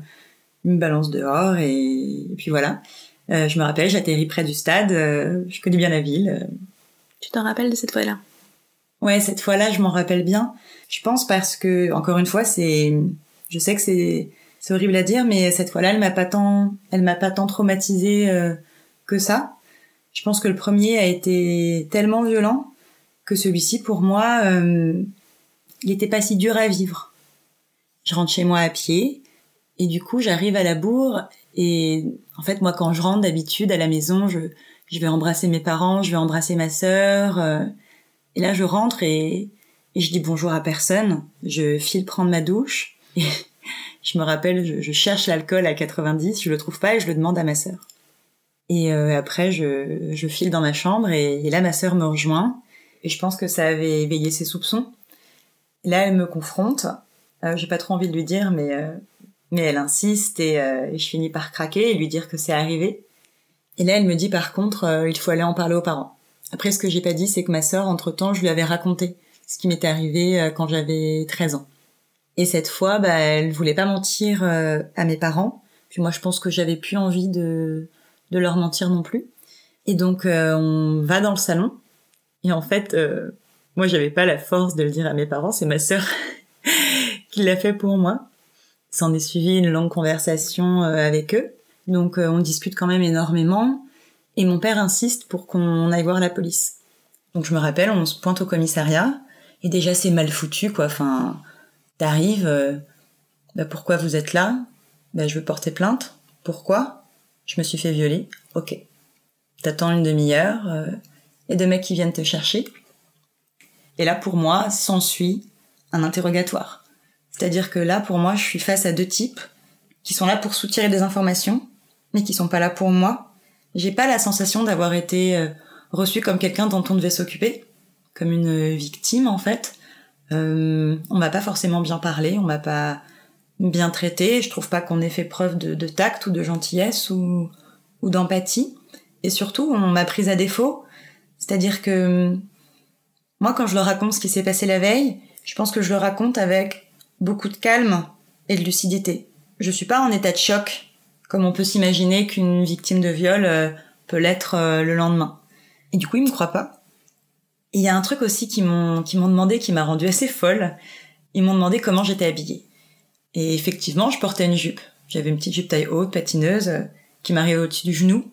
ils me balancent dehors et, et puis voilà. Euh, je me rappelle, j'atterris près du stade. je connais bien la ville. Tu t'en rappelles de cette fois-là? Ouais, cette fois-là, je m'en rappelle bien. Je pense parce que, encore une fois, c'est je sais que c'est c'est horrible à dire, mais cette fois-là, elle m'a pas tant, elle m'a pas tant traumatisée euh, que ça. Je pense que le premier a été tellement violent que celui-ci, pour moi, euh, il était pas si dur à vivre. Je rentre chez moi à pied et du coup, j'arrive à la bourre et en fait, moi, quand je rentre d'habitude à la maison, je je vais embrasser mes parents, je vais embrasser ma sœur. Euh, et là, je rentre et, et je dis bonjour à personne. Je file prendre ma douche et je me rappelle, je, cherche l'alcool à 90, je le trouve pas et je le demande à ma sœur. Et euh, après, je, je, file dans ma chambre et, là, ma sœur me rejoint. Et je pense que ça avait éveillé ses soupçons. Là, elle me confronte. Euh, J'ai pas trop envie de lui dire, mais euh, mais elle insiste et, euh, et, je finis par craquer et lui dire que c'est arrivé. Et là, elle me dit par contre, il faut aller en parler aux parents. Après, ce que j'ai pas dit, c'est que ma sœur, entre temps, je lui avais raconté ce qui m'était arrivé quand j'avais 13 ans. Et cette fois, bah, elle voulait pas mentir à mes parents. Puis moi, je pense que j'avais plus envie de, de leur mentir non plus. Et donc, on va dans le salon. Et en fait, moi, j'avais pas la force de le dire à mes parents. C'est ma sœur qui l'a fait pour moi. S'en est suivi une longue conversation euh, avec eux. Donc, euh, on discute quand même énormément. Et mon père insiste pour qu'on aille voir la police. Donc, je me rappelle, on se pointe au commissariat. Et déjà, c'est mal foutu, quoi. Enfin, T'arrives, euh, bah pourquoi vous êtes là? Bah je veux porter plainte. Pourquoi? Je me suis fait violer. Ok. T'attends une demi-heure. Euh, et deux mecs qui viennent te chercher. Et là, pour moi, s'ensuit un interrogatoire. C'est-à-dire que là, pour moi, je suis face à deux types qui sont là pour soutirer des informations, mais qui sont pas là pour moi. J'ai pas la sensation d'avoir été euh, reçue comme quelqu'un dont on devait s'occuper, comme une victime en fait. Euh, on m'a pas forcément bien parlé, on m'a pas bien traité. Je trouve pas qu'on ait fait preuve de, tact ou de gentillesse ou d'empathie. Et surtout, on m'a prise à défaut. C'est-à-dire que moi, quand je leur raconte ce qui s'est passé la veille, je pense que je le raconte avec beaucoup de calme et de lucidité. Je suis pas en état de choc, comme on peut s'imaginer qu'une victime de viol euh, peut l'être euh, le lendemain. Et du coup, ils me croient pas. Il y a un truc aussi qui m'ont qui m'ont demandé qui m'a rendue assez folle. Ils m'ont demandé comment j'étais habillée. Et effectivement, je portais une jupe. J'avais une petite jupe taille haute, patineuse, qui m'arrivait au-dessus du genou.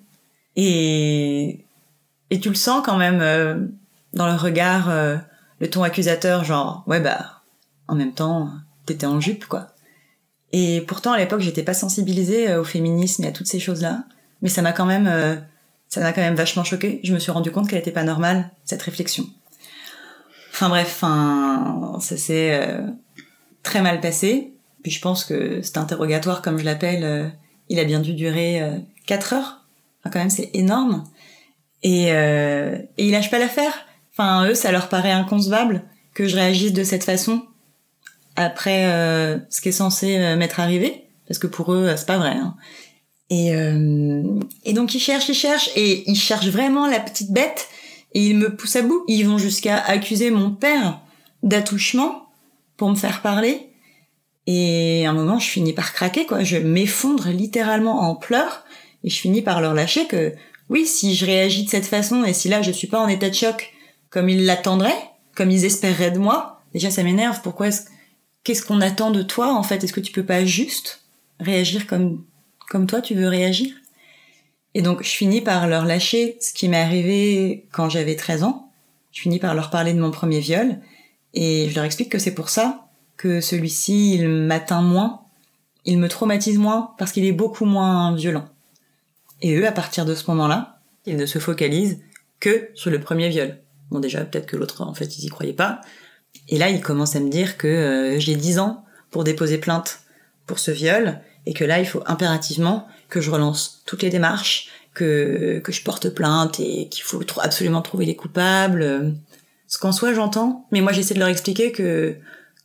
Et, et tu le sens quand même euh, dans le regard, euh, le ton accusateur, genre, ouais, bah, en même temps, t'étais en jupe, quoi. Et pourtant, à l'époque, j'étais pas sensibilisée euh, au féminisme et à toutes ces choses-là. Mais ça m'a quand même, ça m'a quand même vachement choqué. Je me suis rendu compte qu'elle était pas normale, cette réflexion. Enfin bref, enfin, ça s'est très mal passé. Puis je pense que cet interrogatoire, comme je l'appelle, il a bien dû durer 4 heures. Enfin, quand même, c'est énorme. Et, euh, et ils lâchent pas l'affaire. Enfin, eux, ça leur paraît inconcevable que je réagisse de cette façon après euh, ce qui est censé euh, m'être arrivé, parce que pour eux, c'est pas vrai. Hein. Et, euh, et donc ils cherchent, ils cherchent, et ils cherchent vraiment la petite bête, et ils me poussent à bout. Ils vont jusqu'à accuser mon père d'attouchement pour me faire parler. Et à un moment, je finis par craquer, quoi. Je m'effondre littéralement en pleurs, et je finis par leur lâcher que oui, si je réagis de cette façon et si là je suis pas en état de choc comme ils l'attendraient, comme ils espéreraient de moi, déjà ça m'énerve. Pourquoi est-ce qu'est-ce qu'on attend de toi en fait? Est-ce que tu peux pas juste réagir comme comme toi tu veux réagir? Et donc je finis par leur lâcher ce qui m'est arrivé quand j'avais 13 ans. Je finis par leur parler de mon premier viol et je leur explique que c'est pour ça que celui-ci il m'atteint moins, il me traumatise moins parce qu'il est beaucoup moins violent. Et eux, à partir de ce moment-là, ils ne se focalisent que sur le premier viol. Bon, déjà, peut-être que l'autre, en fait, ils y croyaient pas. Et là, ils commencent à me dire que euh, j'ai 10 ans pour déposer plainte pour ce viol, et que là, il faut impérativement que je relance toutes les démarches, que, que je porte plainte, et qu'il faut absolument trouver les coupables. Ce qu'en soit, j'entends, mais moi, j'essaie de leur expliquer que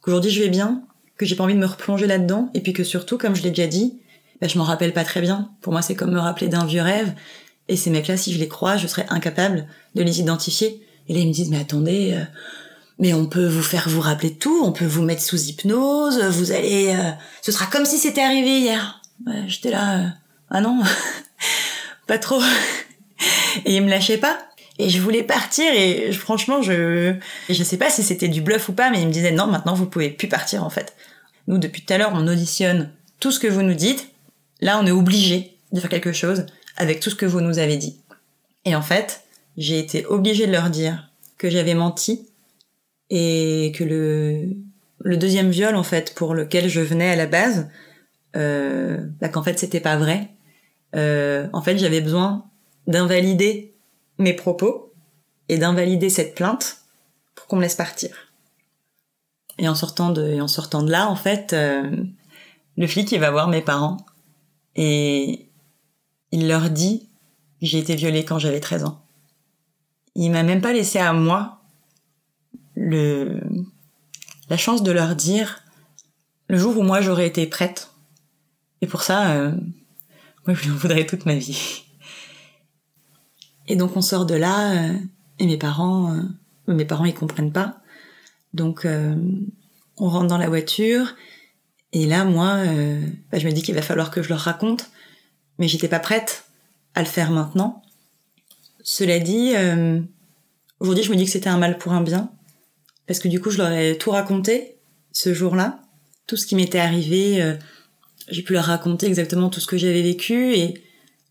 qu'aujourd'hui, je vais bien, que j'ai pas envie de me replonger là-dedans, et puis que surtout, comme je l'ai déjà dit, bah, je m'en rappelle pas très bien. Pour moi, c'est comme me rappeler d'un vieux rêve. Et ces mecs-là, si je les crois, je serais incapable de les identifier. Et là, ils me disent, mais attendez, euh, mais on peut vous faire vous rappeler tout, on peut vous mettre sous hypnose, vous allez, euh, ce sera comme si c'était arrivé hier. J'étais là, euh, ah non, pas trop. et ils me lâchaient pas. Et je voulais partir et franchement, je, je sais pas si c'était du bluff ou pas, mais ils me disaient non, maintenant vous pouvez plus partir en fait. Nous, depuis tout à l'heure, on auditionne tout ce que vous nous dites Là, on est obligé de faire quelque chose avec tout ce que vous nous avez dit. Et en fait, j'ai été obligée de leur dire que j'avais menti et que le, deuxième viol, en fait, pour lequel je venais à la base, euh, bah, qu'en fait, c'était pas vrai. Euh, en fait, j'avais besoin d'invalider mes propos et d'invalider cette plainte pour qu'on me laisse partir. Et en sortant de, là, en fait, euh, le flic, va voir mes parents et il leur dit j'ai été violée quand j'avais 13 ans. Il m'a même pas laissé à moi la chance de leur dire le jour où moi j'aurais été prête. Et pour ça, euh, moi je lui en voudrais toute ma vie. Et donc on sort de là euh, et mes parents, euh, mes parents ils comprennent pas. Donc on rentre dans la voiture et là, moi, bah, je me dis qu'il va falloir que je leur raconte, mais j'étais pas prête à le faire maintenant. Cela dit, euh, aujourd'hui, je me dis que c'était un mal pour un bien, parce que du coup, je leur ai tout raconté ce jour-là, tout ce qui m'était arrivé. Euh, j'ai pu leur raconter exactement tout ce que j'avais vécu, et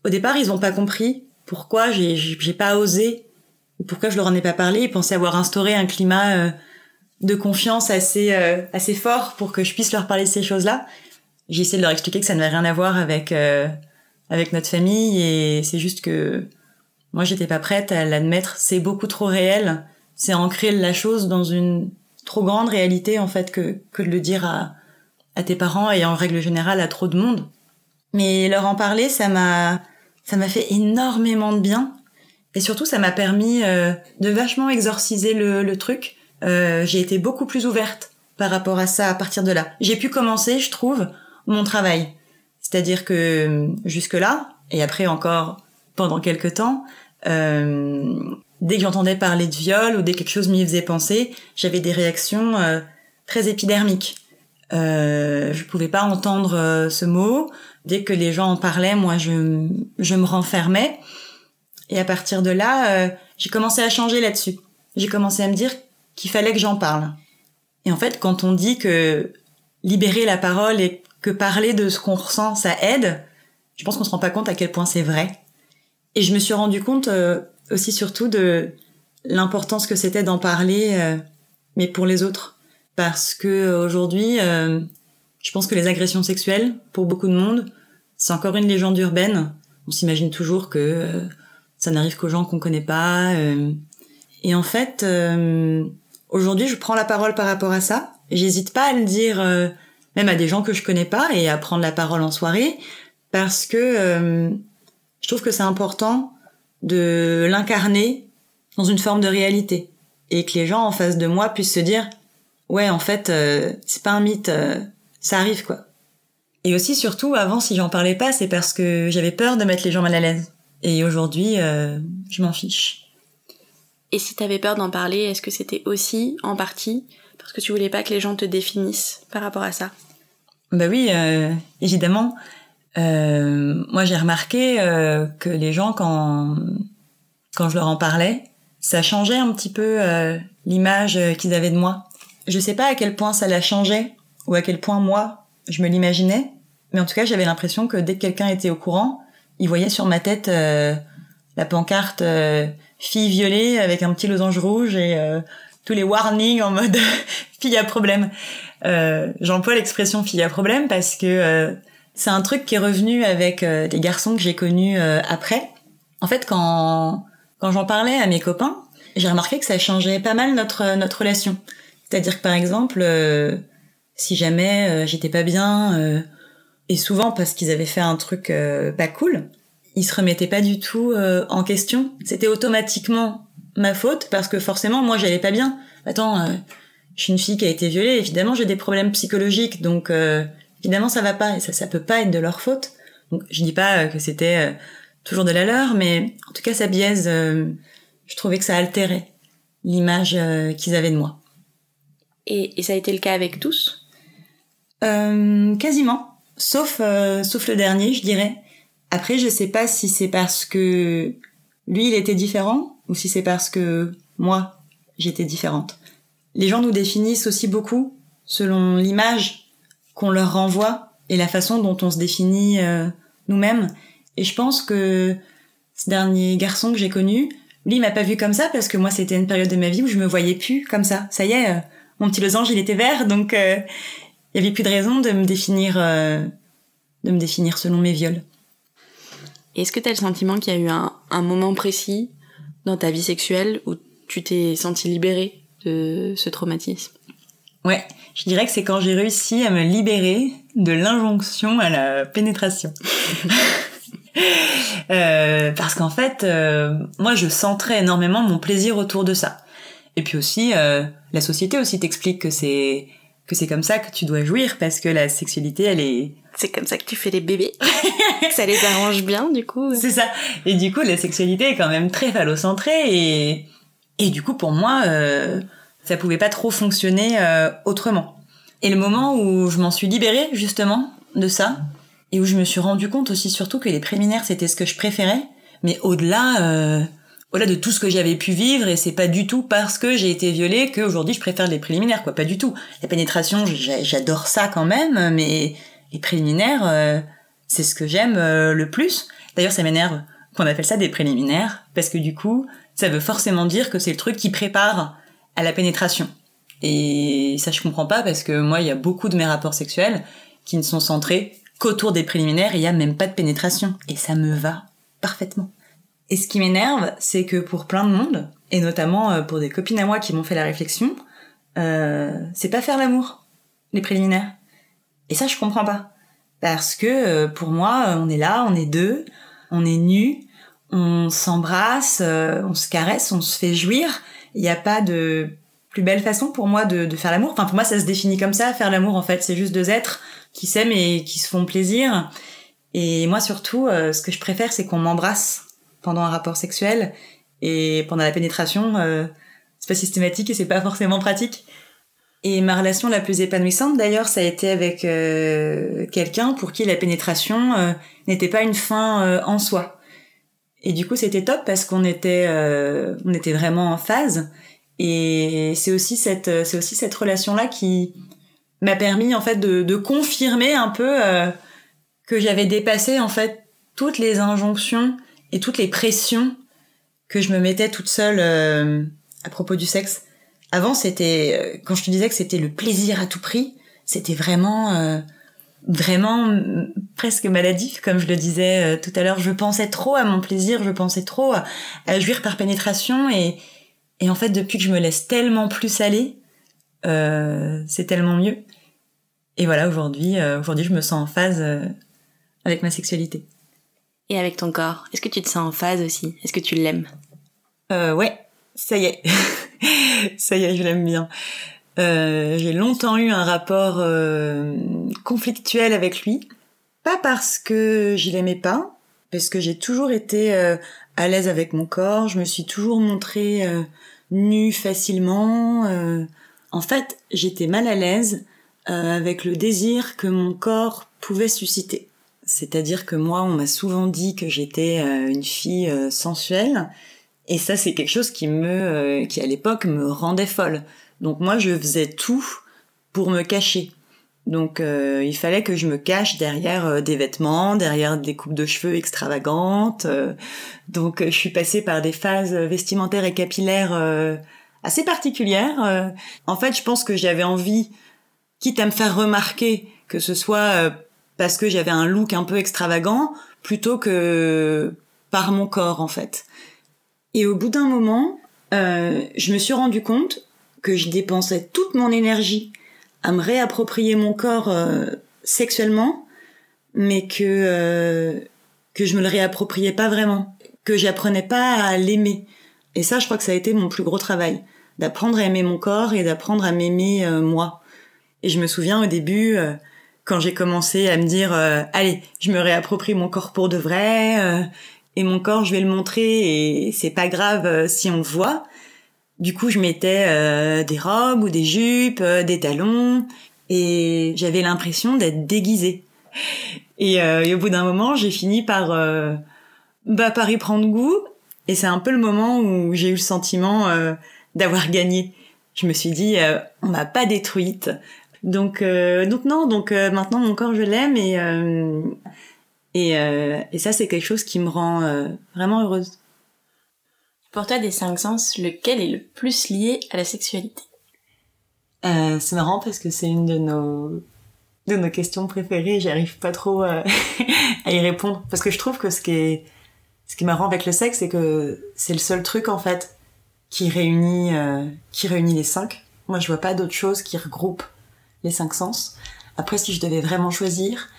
au départ, ils ont pas compris pourquoi j'ai, pas osé, ou pourquoi je leur en ai pas parlé. Ils pensaient avoir instauré un climat de confiance assez euh, assez fort pour que je puisse leur parler de ces choses-là. J'ai essayé de leur expliquer que ça n'avait rien à voir avec euh, avec notre famille et c'est juste que moi j'étais pas prête à l'admettre. C'est beaucoup trop réel. C'est ancrer la chose dans une trop grande réalité en fait que que de le dire à à tes parents et en règle générale à trop de monde. Mais leur en parler, ça m'a ça m'a fait énormément de bien et surtout ça m'a permis euh, de vachement exorciser le, le truc euh, j'ai été beaucoup plus ouverte par rapport à ça à partir de là. J'ai pu commencer, je trouve, mon travail. C'est-à-dire que jusque-là, et après encore pendant quelques temps, dès que j'entendais parler de viol ou dès que quelque chose m'y faisait penser, j'avais des réactions euh, très épidermiques. Euh, je pouvais pas entendre euh, ce mot. Dès que les gens en parlaient, moi, je, me renfermais. Et à partir de là, j'ai commencé à changer là-dessus. J'ai commencé à me dire qu'il fallait que j'en parle. Et en fait, quand on dit que libérer la parole est que parler de ce qu'on ressent, ça aide, je pense qu'on se rend pas compte à quel point c'est vrai. Et je me suis rendu compte euh, aussi surtout de l'importance que c'était d'en parler, euh, mais pour les autres. Parce que euh, aujourd'hui, je pense que les agressions sexuelles, pour beaucoup de monde, c'est encore une légende urbaine. On s'imagine toujours que ça n'arrive qu'aux gens qu'on connaît pas. et en fait, aujourd'hui, je prends la parole par rapport à ça. J'hésite pas à le dire, même à des gens que je connais pas, et à prendre la parole en soirée, parce que je trouve que c'est important de l'incarner dans une forme de réalité et que les gens en face de moi puissent se dire ouais en fait euh, c'est pas un mythe euh, ça arrive quoi. Et aussi surtout avant si j'en parlais pas c'est parce que j'avais peur de mettre les gens mal à l'aise. Et aujourd'hui euh, je m'en fiche. Et si t'avais peur d'en parler est-ce que c'était aussi en partie parce que tu voulais pas que les gens te définissent par rapport à ça? Bah oui évidemment euh, moi, j'ai remarqué euh, que les gens, quand quand je leur en parlais, ça changeait un petit peu euh, l'image qu'ils avaient de moi. Je sais pas à quel point ça l'a changé ou à quel point moi je me l'imaginais, mais en tout cas, j'avais l'impression que dès que quelqu'un était au courant, il voyait sur ma tête la pancarte fille violée avec un petit losange rouge et tous les warnings en mode fille à problème. J'emploie l'expression fille à problème parce que c'est un truc qui est revenu avec euh, des garçons que j'ai connus euh, après. En fait, quand quand j'en parlais à mes copains, j'ai remarqué que ça changeait pas mal notre notre relation. C'est-à-dire que par exemple, euh, si jamais j'étais pas bien, et souvent parce qu'ils avaient fait un truc pas cool, ils se remettaient pas du tout en question. C'était automatiquement ma faute parce que forcément moi j'allais pas bien. Attends, je suis une fille qui a été violée, évidemment j'ai des problèmes psychologiques, donc évidemment ça va pas et ça ça peut pas être de leur faute. Donc je dis pas euh, que c'était euh, toujours de la leur, mais en tout cas ça biaise. Euh, je trouvais que ça altérait l'image qu'ils avaient de moi. Et, et, ça a été le cas avec tous? Quasiment, sauf sauf le dernier, je dirais. Après, je sais pas si c'est parce que lui il était différent ou si c'est parce que moi j'étais différente. Les gens nous définissent aussi beaucoup selon l'image qu'on leur renvoie et la façon dont on se définit euh, nous-mêmes. Et je pense que ce dernier garçon que j'ai connu, lui, il m'a pas vu comme ça parce que moi, c'était une période de ma vie où je me voyais plus comme ça. Ça y est, euh, mon petit losange, il était vert, donc euh, il y avait plus de raison de me définir, de me définir selon mes viols. Est-ce que tu as le sentiment qu'il y a eu un, un moment précis dans ta vie sexuelle où tu t'es senti libérée de ce traumatisme? Ouais, je dirais que c'est quand j'ai réussi à me libérer de l'injonction à la pénétration. euh, parce qu'en fait, euh, moi, je centrais énormément mon plaisir autour de ça. Et puis aussi, euh, la société aussi t'explique que c'est que c'est comme ça que tu dois jouir parce que la sexualité, elle est c'est comme ça que tu fais les bébés. ça les arrange bien, du coup. C'est ça. Et du coup, la sexualité est quand même très phallocentrée et et du coup, pour moi. Euh, ça pouvait pas trop fonctionner euh, autrement. Et le moment où je m'en suis libérée justement de ça et où je me suis rendu compte aussi surtout que les préliminaires c'était ce que je préférais, mais au-delà euh, au-delà de tout ce que j'avais pu vivre et c'est pas du tout parce que j'ai été violée qu'aujourd'hui je préfère les préliminaires quoi, pas du tout. La pénétration, j'adore ça quand même, mais les préliminaires euh, c'est ce que j'aime le plus. D'ailleurs, ça m'énerve qu'on appelle ça des préliminaires parce que du coup, ça veut forcément dire que c'est le truc qui prépare à la pénétration. Et ça, je comprends pas parce que moi, il y a beaucoup de mes rapports sexuels qui ne sont centrés qu'autour des préliminaires il y a même pas de pénétration. Et ça me va parfaitement. Et ce qui m'énerve, c'est que pour plein de monde, et notamment euh, pour des copines à moi qui m'ont fait la réflexion, euh, c'est pas faire l'amour, les préliminaires. Et ça, je comprends pas. Parce que euh, pour moi, on est là, on est deux, on est nus, on s'embrasse, on se caresse, on se fait jouir, il n'y a pas de plus belle façon pour moi de, faire l'amour. Enfin, pour moi, ça se définit comme ça, faire l'amour, en fait. C'est juste deux êtres qui s'aiment et qui se font plaisir. Et moi, surtout, euh, ce que je préfère, c'est qu'on m'embrasse pendant un rapport sexuel. Et pendant la pénétration, euh, c'est pas systématique et c'est pas forcément pratique. Et ma relation la plus épanouissante, d'ailleurs, ça a été avec euh, quelqu'un pour qui la pénétration n'était pas une fin en soi. Et du coup, c'était top parce qu'on était, euh, on était vraiment en phase. Et c'est aussi cette, c'est aussi cette relation-là qui, m'a permis en fait de, de confirmer un peu euh, que j'avais dépassé en fait toutes les injonctions et toutes les pressions que je me mettais toute seule euh, à propos du sexe. Avant, c'était euh, quand je te disais que c'était le plaisir à tout prix, c'était vraiment vraiment presque maladif, comme je le disais tout à l'heure. Je pensais trop à mon plaisir, je pensais trop à, à jouir par pénétration et et en fait, depuis que je me laisse tellement plus aller, euh, c'est tellement mieux. Et voilà, aujourd'hui, euh, aujourd'hui, je me sens en phase euh, avec ma sexualité. Et avec ton corps, est-ce que tu te sens en phase aussi? Est-ce que tu l'aimes? Euh, Ouais, ça y est, ça y est, je l'aime bien. Euh, j'ai longtemps eu un rapport conflictuel avec lui, pas parce que je l'aimais pas, parce que j'ai toujours été à l'aise avec mon corps, je me suis toujours montrée nue facilement. Euh, en fait, j'étais mal à l'aise euh, avec le désir que mon corps pouvait susciter. C'est-à-dire que moi, on m'a souvent dit que j'étais euh, une fille sensuelle, et ça, c'est quelque chose qui me, qui à l'époque me rendait folle. Donc moi, je faisais tout pour me cacher. Donc euh, il fallait que je me cache derrière euh, des vêtements, derrière des coupes de cheveux extravagantes. Euh. donc je suis passée par des phases vestimentaires et capillaires assez particulières. en fait, je pense que j'avais envie, quitte à me faire remarquer, que ce soit parce que j'avais un look un peu extravagant, plutôt que par mon corps en fait. Et au bout d'un moment, je me suis rendu compte que je dépensais toute mon énergie à me réapproprier mon corps euh, sexuellement, mais que euh, que je me le réappropriais pas vraiment, que j'apprenais pas à l'aimer. Et ça, je crois que ça a été mon plus gros travail, d'apprendre à aimer mon corps et d'apprendre à m'aimer euh, moi. Et je me souviens au début, quand j'ai commencé à me dire, allez, je me réapproprie mon corps pour de vrai, et mon corps, je vais le montrer, et c'est pas grave si on le voit. Du coup, je mettais euh, des robes ou des jupes, euh, des talons, et j'avais l'impression d'être déguisée. Et, euh, et, au bout d'un moment, j'ai fini par bah, par y prendre goût, et c'est un peu le moment où j'ai eu le sentiment d'avoir gagné. Je me suis dit, on m'a pas détruite. Donc donc non, donc maintenant mon corps je l'aime et et, et ça c'est quelque chose qui me rend vraiment heureuse. Pour toi, des cinq sens, lequel est le plus lié à la sexualité? Euh, C'est marrant parce que c'est une de nos de nos questions préférées. J'arrive pas trop euh, à y répondre parce que je trouve que ce qui est ce qui est marrant avec le sexe, c'est que c'est le seul truc en fait qui réunit euh, qui réunit les cinq. Moi, je vois pas d'autre chose qui regroupe les cinq sens. Après, si je devais vraiment choisir,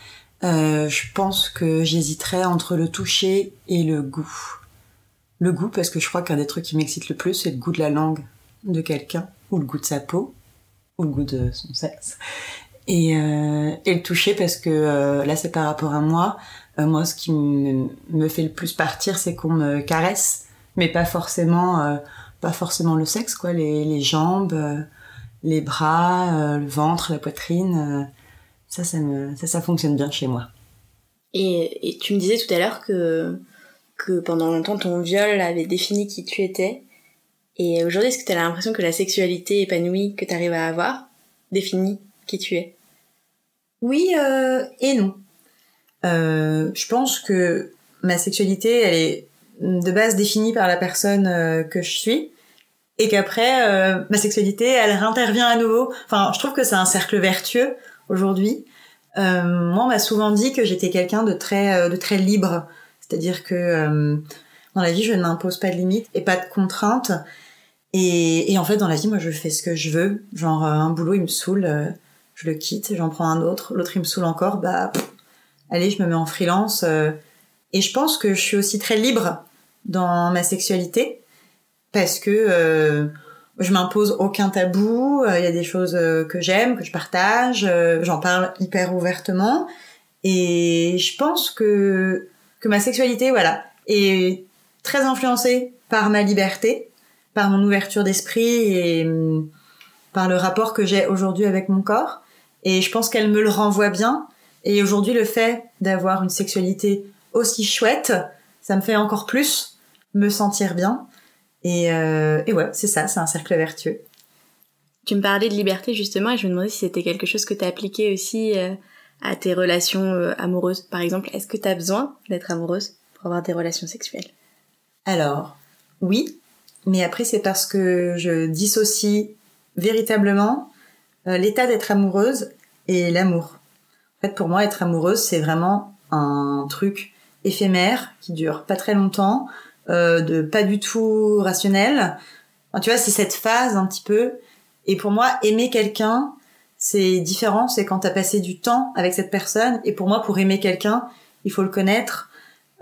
euh, je pense que j'hésiterais entre le toucher et le goût le goût, parce que je crois qu'un des trucs qui m'excite le plus, c'est le goût de la langue de quelqu'un, ou le goût de sa peau, ou le goût de son sexe. Et, euh, et le toucher, parce que euh, là, c'est par rapport à moi. Euh, moi, ce qui me fait le plus partir, c'est qu'on me caresse, mais pas forcément, euh, pas forcément le sexe, quoi. Les, les jambes, euh, les bras, le ventre, la poitrine. ça, ça, me, ça, ça fonctionne bien chez moi. Et, et tu me disais tout à l'heure que que pendant longtemps ton viol avait défini qui tu étais. Et aujourd'hui, est-ce que tu as l'impression que la sexualité épanouie que tu arrives à avoir définit qui tu es? Oui euh, et non. Euh, je pense que ma sexualité, elle est de base définie par la personne euh, que je suis. Et qu'après, euh, ma sexualité, elle intervient à nouveau. Enfin, je trouve que c'est un cercle vertueux aujourd'hui. Euh, moi, on m'a souvent dit que j'étais quelqu'un de très, de très libre c'est-à-dire que euh, dans la vie, je n'impose pas de limites et pas de contraintes. Et, en fait, dans la vie, moi, je fais ce que je veux. Genre, euh, un boulot, il me saoule, euh, je le quitte, j'en prends un autre. L'autre, il me saoule encore, bah, allez, je me mets en freelance. et je pense que je suis aussi très libre dans ma sexualité parce que je m'impose aucun tabou. Il y a des choses que j'aime, que je partage. J'en parle hyper ouvertement. Et je pense que que ma sexualité, voilà, est très influencée par ma liberté, par mon ouverture d'esprit et hum, par le rapport que j'ai aujourd'hui avec mon corps. Et je pense qu'elle me le renvoie bien. Et aujourd'hui, le fait d'avoir une sexualité aussi chouette, ça me fait encore plus me sentir bien. Et, euh, et ouais, c'est ça, c'est un cercle vertueux. Tu me parlais de liberté justement et je me demandais si c'était quelque chose que tu as appliqué aussi euh, à tes relations euh, amoureuses. Par exemple, est-ce que tu as besoin d'être amoureuse pour avoir des relations sexuelles? Alors, oui, mais après c'est parce que je dissocie véritablement euh, l'état d'être amoureuse et l'amour. En fait, pour moi, être amoureuse, c'est vraiment un truc éphémère qui dure pas très longtemps, euh, de pas du tout rationnel. tu vois, c'est cette phase un petit peu. Et pour moi, aimer quelqu'un, c'est différent. C'est quand t'as passé du temps avec cette personne. Et pour moi, pour aimer quelqu'un, il faut le connaître.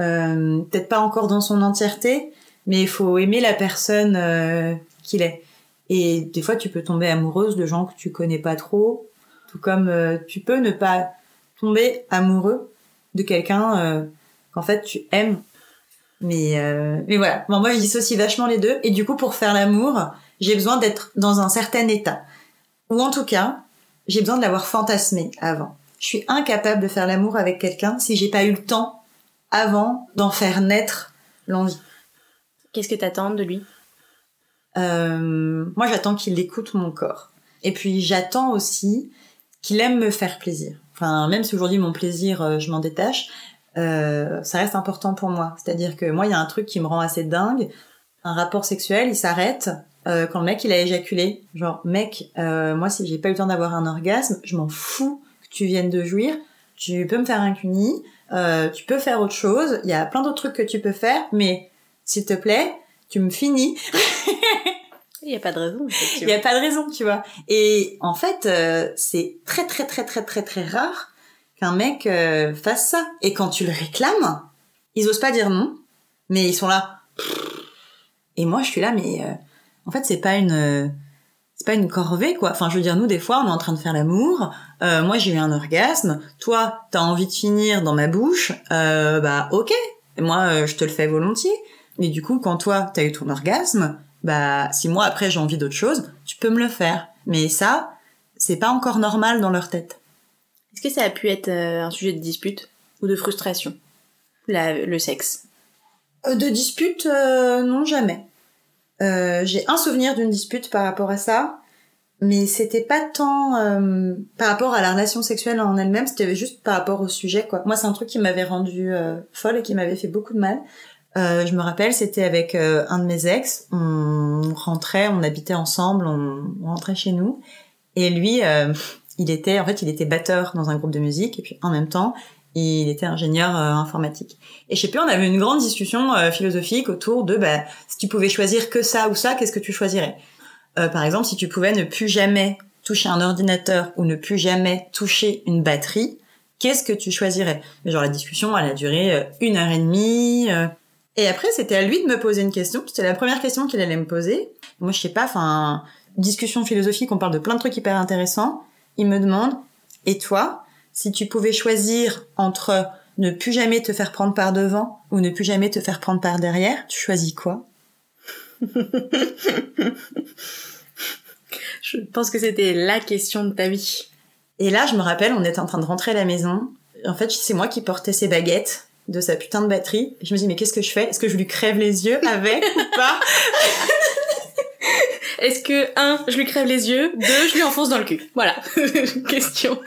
Euh, peut-être pas encore dans son entièreté, mais il faut aimer la personne euh, qu'il est. Et des fois, tu peux tomber amoureuse de gens que tu connais pas trop, tout comme euh, tu peux ne pas tomber amoureux de quelqu'un euh, qu'en fait tu aimes. Mais euh, mais voilà, moi je dissocie vachement les deux. Et du coup, pour faire l'amour, j'ai besoin d'être dans un certain état, ou en tout cas, j'ai besoin de l'avoir fantasmé avant. Je suis incapable de faire l'amour avec quelqu'un si j'ai pas eu le temps avant d'en faire naître l'envie. Qu'est-ce que t'attends de lui? Euh, Moi, j'attends qu'il écoute mon corps. Et puis, j'attends aussi qu'il aime me faire plaisir. Enfin, même si aujourd'hui mon plaisir, euh, je m'en détache, euh, ça reste important pour moi. C'est-à-dire que moi, il y a un truc qui me rend assez dingue. Un rapport sexuel, il s'arrête euh, quand le mec il a éjaculé. Genre, mec, euh, moi, si j'ai pas eu le temps d'avoir un orgasme, je m'en fous que tu viennes de jouir. Tu peux me faire un cuni, euh, tu peux faire autre chose. Il y a plein d'autres trucs que tu peux faire, mais s'il te plaît, tu me finis. Il n'y a pas de raison. Il n'y a pas de raison, tu vois. Et en fait, euh, c'est très très très très très très rare qu'un mec euh, fasse ça. Et quand tu le réclames, ils osent pas dire non, mais ils sont là. Et moi, je suis là, mais euh, en fait, c'est pas une c'est pas une corvée quoi. Enfin, je veux dire, nous des fois, on est en train de faire l'amour. moi, j'ai eu un orgasme. Toi, t'as envie de finir dans ma bouche. bah, ok. Et moi, je te le fais volontiers. Mais du coup, quand toi, t'as eu ton orgasme, bah si moi après j'ai envie d'autre chose, tu peux me le faire. Mais ça, c'est pas encore normal dans leur tête. Est-ce que ça a pu être euh, un sujet de dispute ou de frustration, la, le sexe? Euh, De dispute, euh, non jamais. J'ai un souvenir d'une dispute par rapport à ça, mais c'était pas tant par rapport à la relation sexuelle en elle-même, c'était juste par rapport au sujet quoi. Moi c'est un truc qui m'avait rendu folle et qui m'avait fait beaucoup de mal. Euh, je me rappelle, c'était avec euh, un de mes ex. On rentrait, on habitait ensemble, on, rentrait chez nous. Et lui, euh, il était, en fait, il était batteur dans un groupe de musique. Et puis, en même temps, il était ingénieur informatique. Et je sais plus, on avait une grande discussion philosophique autour de, bah, si tu pouvais choisir que ça ou ça, qu'est-ce que tu choisirais? Par exemple, si tu pouvais ne plus jamais toucher un ordinateur ou ne plus jamais toucher une batterie, qu'est-ce que tu choisirais? Mais genre la discussion, elle a duré une heure et demie. Et après, c'était à lui de me poser une question. C'était la première question qu'il allait me poser. Moi, je sais pas, enfin, discussion philosophique, on parle de plein de trucs hyper intéressants. Il me demande, et toi, si tu pouvais choisir entre ne plus jamais te faire prendre par devant ou ne plus jamais te faire prendre par derrière, tu choisis quoi? Je pense que c'était la question de ta vie. Et là, je me rappelle, on était en train de rentrer à la maison. En fait, c'est moi qui portais ses baguettes de sa putain de batterie. je me dis, mais qu'est-ce que je fais? Est-ce que je lui crève les yeux avec ou pas? Est-ce que, un, je lui crève les yeux, deux, je lui enfonce dans le cul? Voilà, question.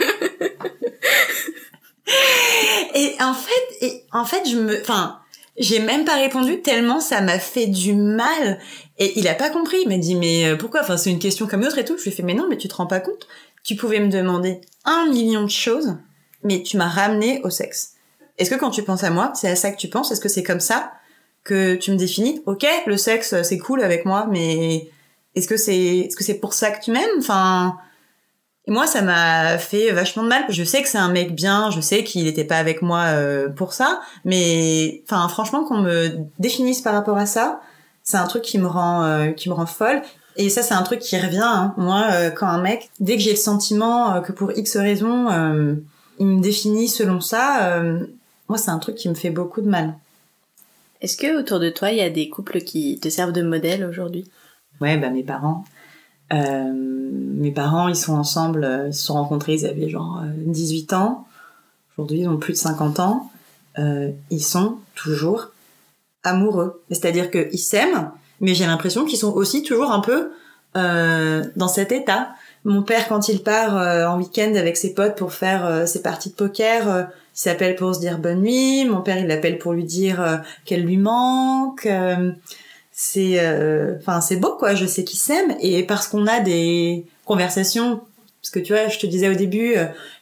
et en fait, et en fait, je me, enfin, j'ai même pas répondu tellement ça m'a fait du mal. Et il a pas compris. Il m'a dit mais euh, pourquoi? Enfin c'est une question comme autre et tout. Je lui ai fait mais non mais tu te rends pas compte. Tu pouvais me demander un million de choses, mais tu m'as ramené au sexe. Est-ce que quand tu penses à moi, c'est à ça que tu penses? Est-ce que c'est comme ça? Que tu me définis Ok, le sexe, c'est cool avec moi, mais est-ce que c'est est-ce que c'est pour ça que tu m'aimes? Enfin, moi, ça m'a fait vachement de mal. Je sais que c'est un mec bien, je sais qu'il n'était pas avec moi euh, pour ça, mais enfin, franchement, qu'on me définisse par rapport à ça, c'est un truc qui me rend euh, qui me rend folle. Et ça, c'est un truc qui revient. Hein. Moi, euh, quand un mec, dès que j'ai le sentiment que pour X raison, il me définit selon ça, moi, c'est un truc qui me fait beaucoup de mal. Est-ce que autour de toi, il y a des couples qui te servent de modèle aujourd'hui? Ouais, bah mes parents. Euh, mes parents, ils sont ensemble, euh, ils se sont rencontrés, ils avaient genre 18 euh, ans. Aujourd'hui, ils ont plus de 50 ans. ils sont toujours amoureux. C'est-à-dire qu'ils s'aiment, mais j'ai l'impression qu'ils sont aussi toujours un peu euh, dans cet état. Mon père, quand il part euh, en week-end avec ses potes pour faire euh, ses parties de poker, euh, il s'appelle pour se dire bonne nuit. Mon père, il l'appelle pour lui dire qu'elle lui manque. c'est, enfin, c'est beau, quoi. Je sais qu'ils s'aiment et parce qu'on a des conversations. Parce que tu vois, je te disais au début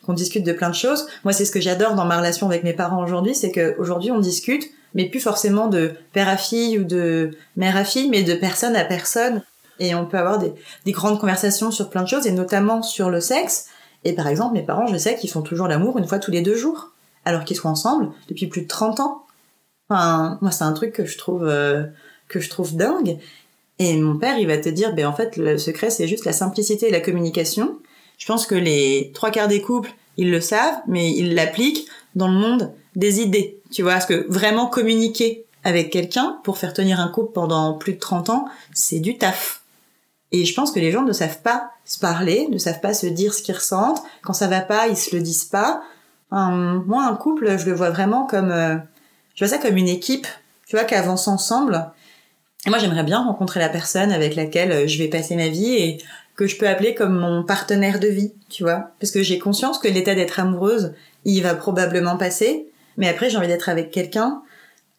qu'on discute de plein de choses. Moi, c'est ce que j'adore dans ma relation avec mes parents aujourd'hui, c'est que aujourd'hui on discute, mais plus forcément de père à fille ou de mère à fille, mais de personne à personne et on peut avoir des, grandes conversations sur plein de choses et notamment sur le sexe. Et par exemple, mes parents, je sais qu'ils font toujours l'amour une fois tous les deux jours, alors qu'ils sont ensemble depuis plus de 30 ans. Enfin, moi, c'est un truc que je trouve euh, que je trouve dingue. Et mon père, il va te dire, ben en fait, le secret, c'est juste la simplicité et la communication. Je pense que les trois quarts des couples, ils le savent, mais ils l'appliquent dans le monde des idées. Tu vois, parce que vraiment communiquer avec quelqu'un pour faire tenir un couple pendant plus de 30 ans, c'est du taf. Et je pense que les gens ne savent pas se parler, ne savent pas se dire ce qu'ils ressentent. Quand ça va pas, ils se le disent pas. Moi, un couple, je le vois vraiment comme, euh, je vois ça comme une équipe, tu vois, qui avance ensemble. Et moi, j'aimerais bien rencontrer la personne avec laquelle euh, je vais passer ma vie et que je peux appeler comme mon partenaire de vie, tu vois. Parce que j'ai conscience que l'état d'être amoureuse, il va probablement passer. Mais après, j'ai envie d'être avec quelqu'un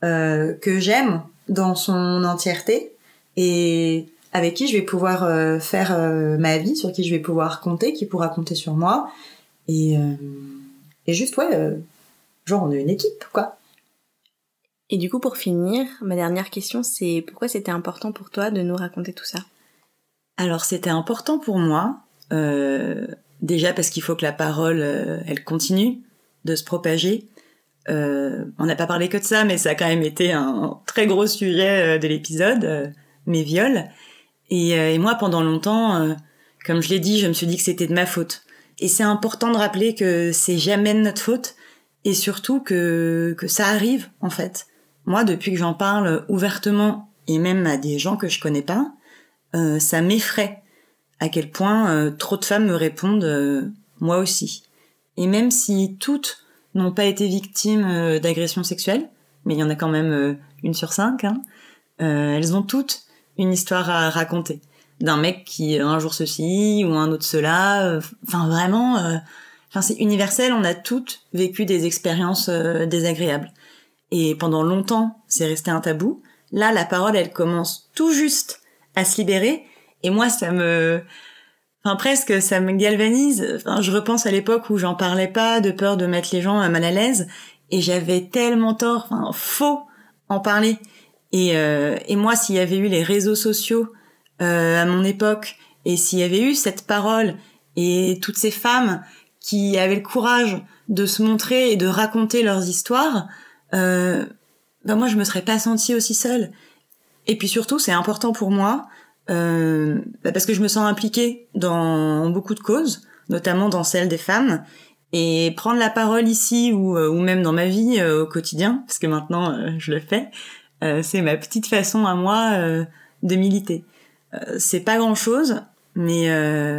euh, que j'aime dans son entièreté. Et avec qui je vais pouvoir euh, faire euh, ma vie, sur qui je vais pouvoir compter, qui pourra compter sur moi. Et, et juste, ouais, genre on est une équipe, quoi. Et du coup, pour finir, ma dernière question, c'est pourquoi c'était important pour toi de nous raconter tout ça? Alors, c'était important pour moi, déjà parce qu'il faut que la parole, elle continue de se propager. on n'a pas parlé que de ça, mais ça a quand même été un très gros sujet de l'épisode, mes viols. Euh, et, moi, pendant longtemps, euh, comme je l'ai dit, je me suis dit que c'était de ma faute. Et c'est important de rappeler que c'est jamais de notre faute et surtout que, que ça arrive, en fait. Moi, depuis que j'en parle ouvertement et même à des gens que je connais pas, euh, ça m'effraie à quel point trop de femmes me répondent moi aussi. Et même si toutes n'ont pas été victimes d'agressions sexuelles, mais il y en a quand même une sur cinq, hein, elles ont toutes une histoire à raconter d'un mec qui un jour ceci ou un autre cela. Euh, enfin vraiment, euh, enfin c'est universel. On a toutes vécu des expériences euh, désagréables. Et pendant longtemps, c'est resté un tabou. Là, la parole, elle commence tout juste à se libérer. Et moi, ça me, enfin presque, ça me galvanise. Enfin, je repense à l'époque où j'en parlais pas, de peur de mettre les gens mal à l'aise. Et j'avais tellement tort, enfin faux en parler. Et, euh, et moi, s'il y avait eu les réseaux sociaux euh, à mon époque, et s'il y avait eu cette parole et toutes ces femmes qui avaient le courage de se montrer et de raconter leurs histoires, euh, ben moi je me serais pas sentie aussi seule. Et puis surtout, c'est important pour moi euh, ben parce que je me sens impliquée dans beaucoup de causes, notamment dans celle des femmes. Et prendre la parole ici ou, euh, ou même dans ma vie euh, au quotidien, parce que maintenant je le fais, euh, c'est ma petite façon à moi euh, de militer. Euh, c'est pas grand chose, mais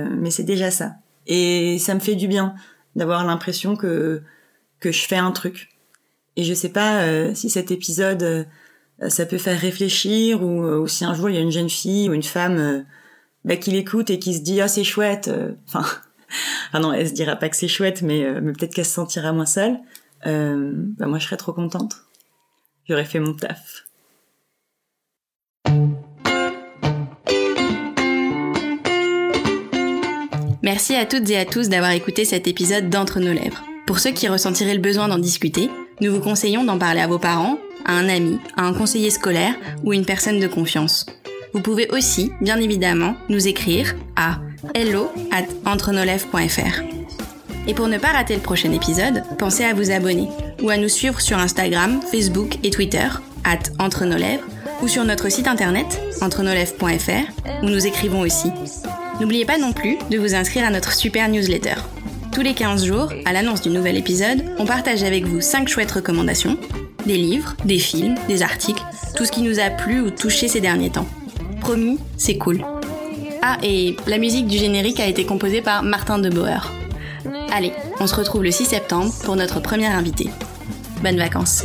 mais c'est déjà ça. Et ça me fait du bien d'avoir l'impression que que je fais un truc. Et je sais pas si cet épisode ça peut faire réfléchir ou, si un jour il y a une jeune fille ou une femme bah, qui l'écoute et qui se dit ah c'est chouette. Enfin ah non elle se dira pas que c'est chouette mais, mais peut-être qu'elle se sentira moins seule. bah moi je serais trop contente. J'aurais fait mon taf. Merci à toutes et à tous d'avoir écouté cet épisode d'Entre nos lèvres. Pour ceux qui ressentiraient le besoin d'en discuter, nous vous conseillons d'en parler à vos parents, à un ami, à un conseiller scolaire ou une personne de confiance. Vous pouvez aussi, bien évidemment, nous écrire à hello at Et pour ne pas rater le prochain épisode, pensez à vous abonner ou à nous suivre sur Instagram, Facebook et Twitter, at Entre nos lèvres, ou sur notre site internet, entrenolèvres.fr, où nous écrivons aussi. N'oubliez pas non plus de vous inscrire à notre super newsletter. Tous les 15 jours, à l'annonce du nouvel épisode, on partage avec vous 5 chouettes recommandations, des livres, des films, des articles, tout ce qui nous a plu ou touché ces derniers temps. Promis, c'est cool. Ah, et la musique du générique a été composée par Martin de Boer. Allez, on se retrouve le 6 septembre pour notre première invité. Bonnes vacances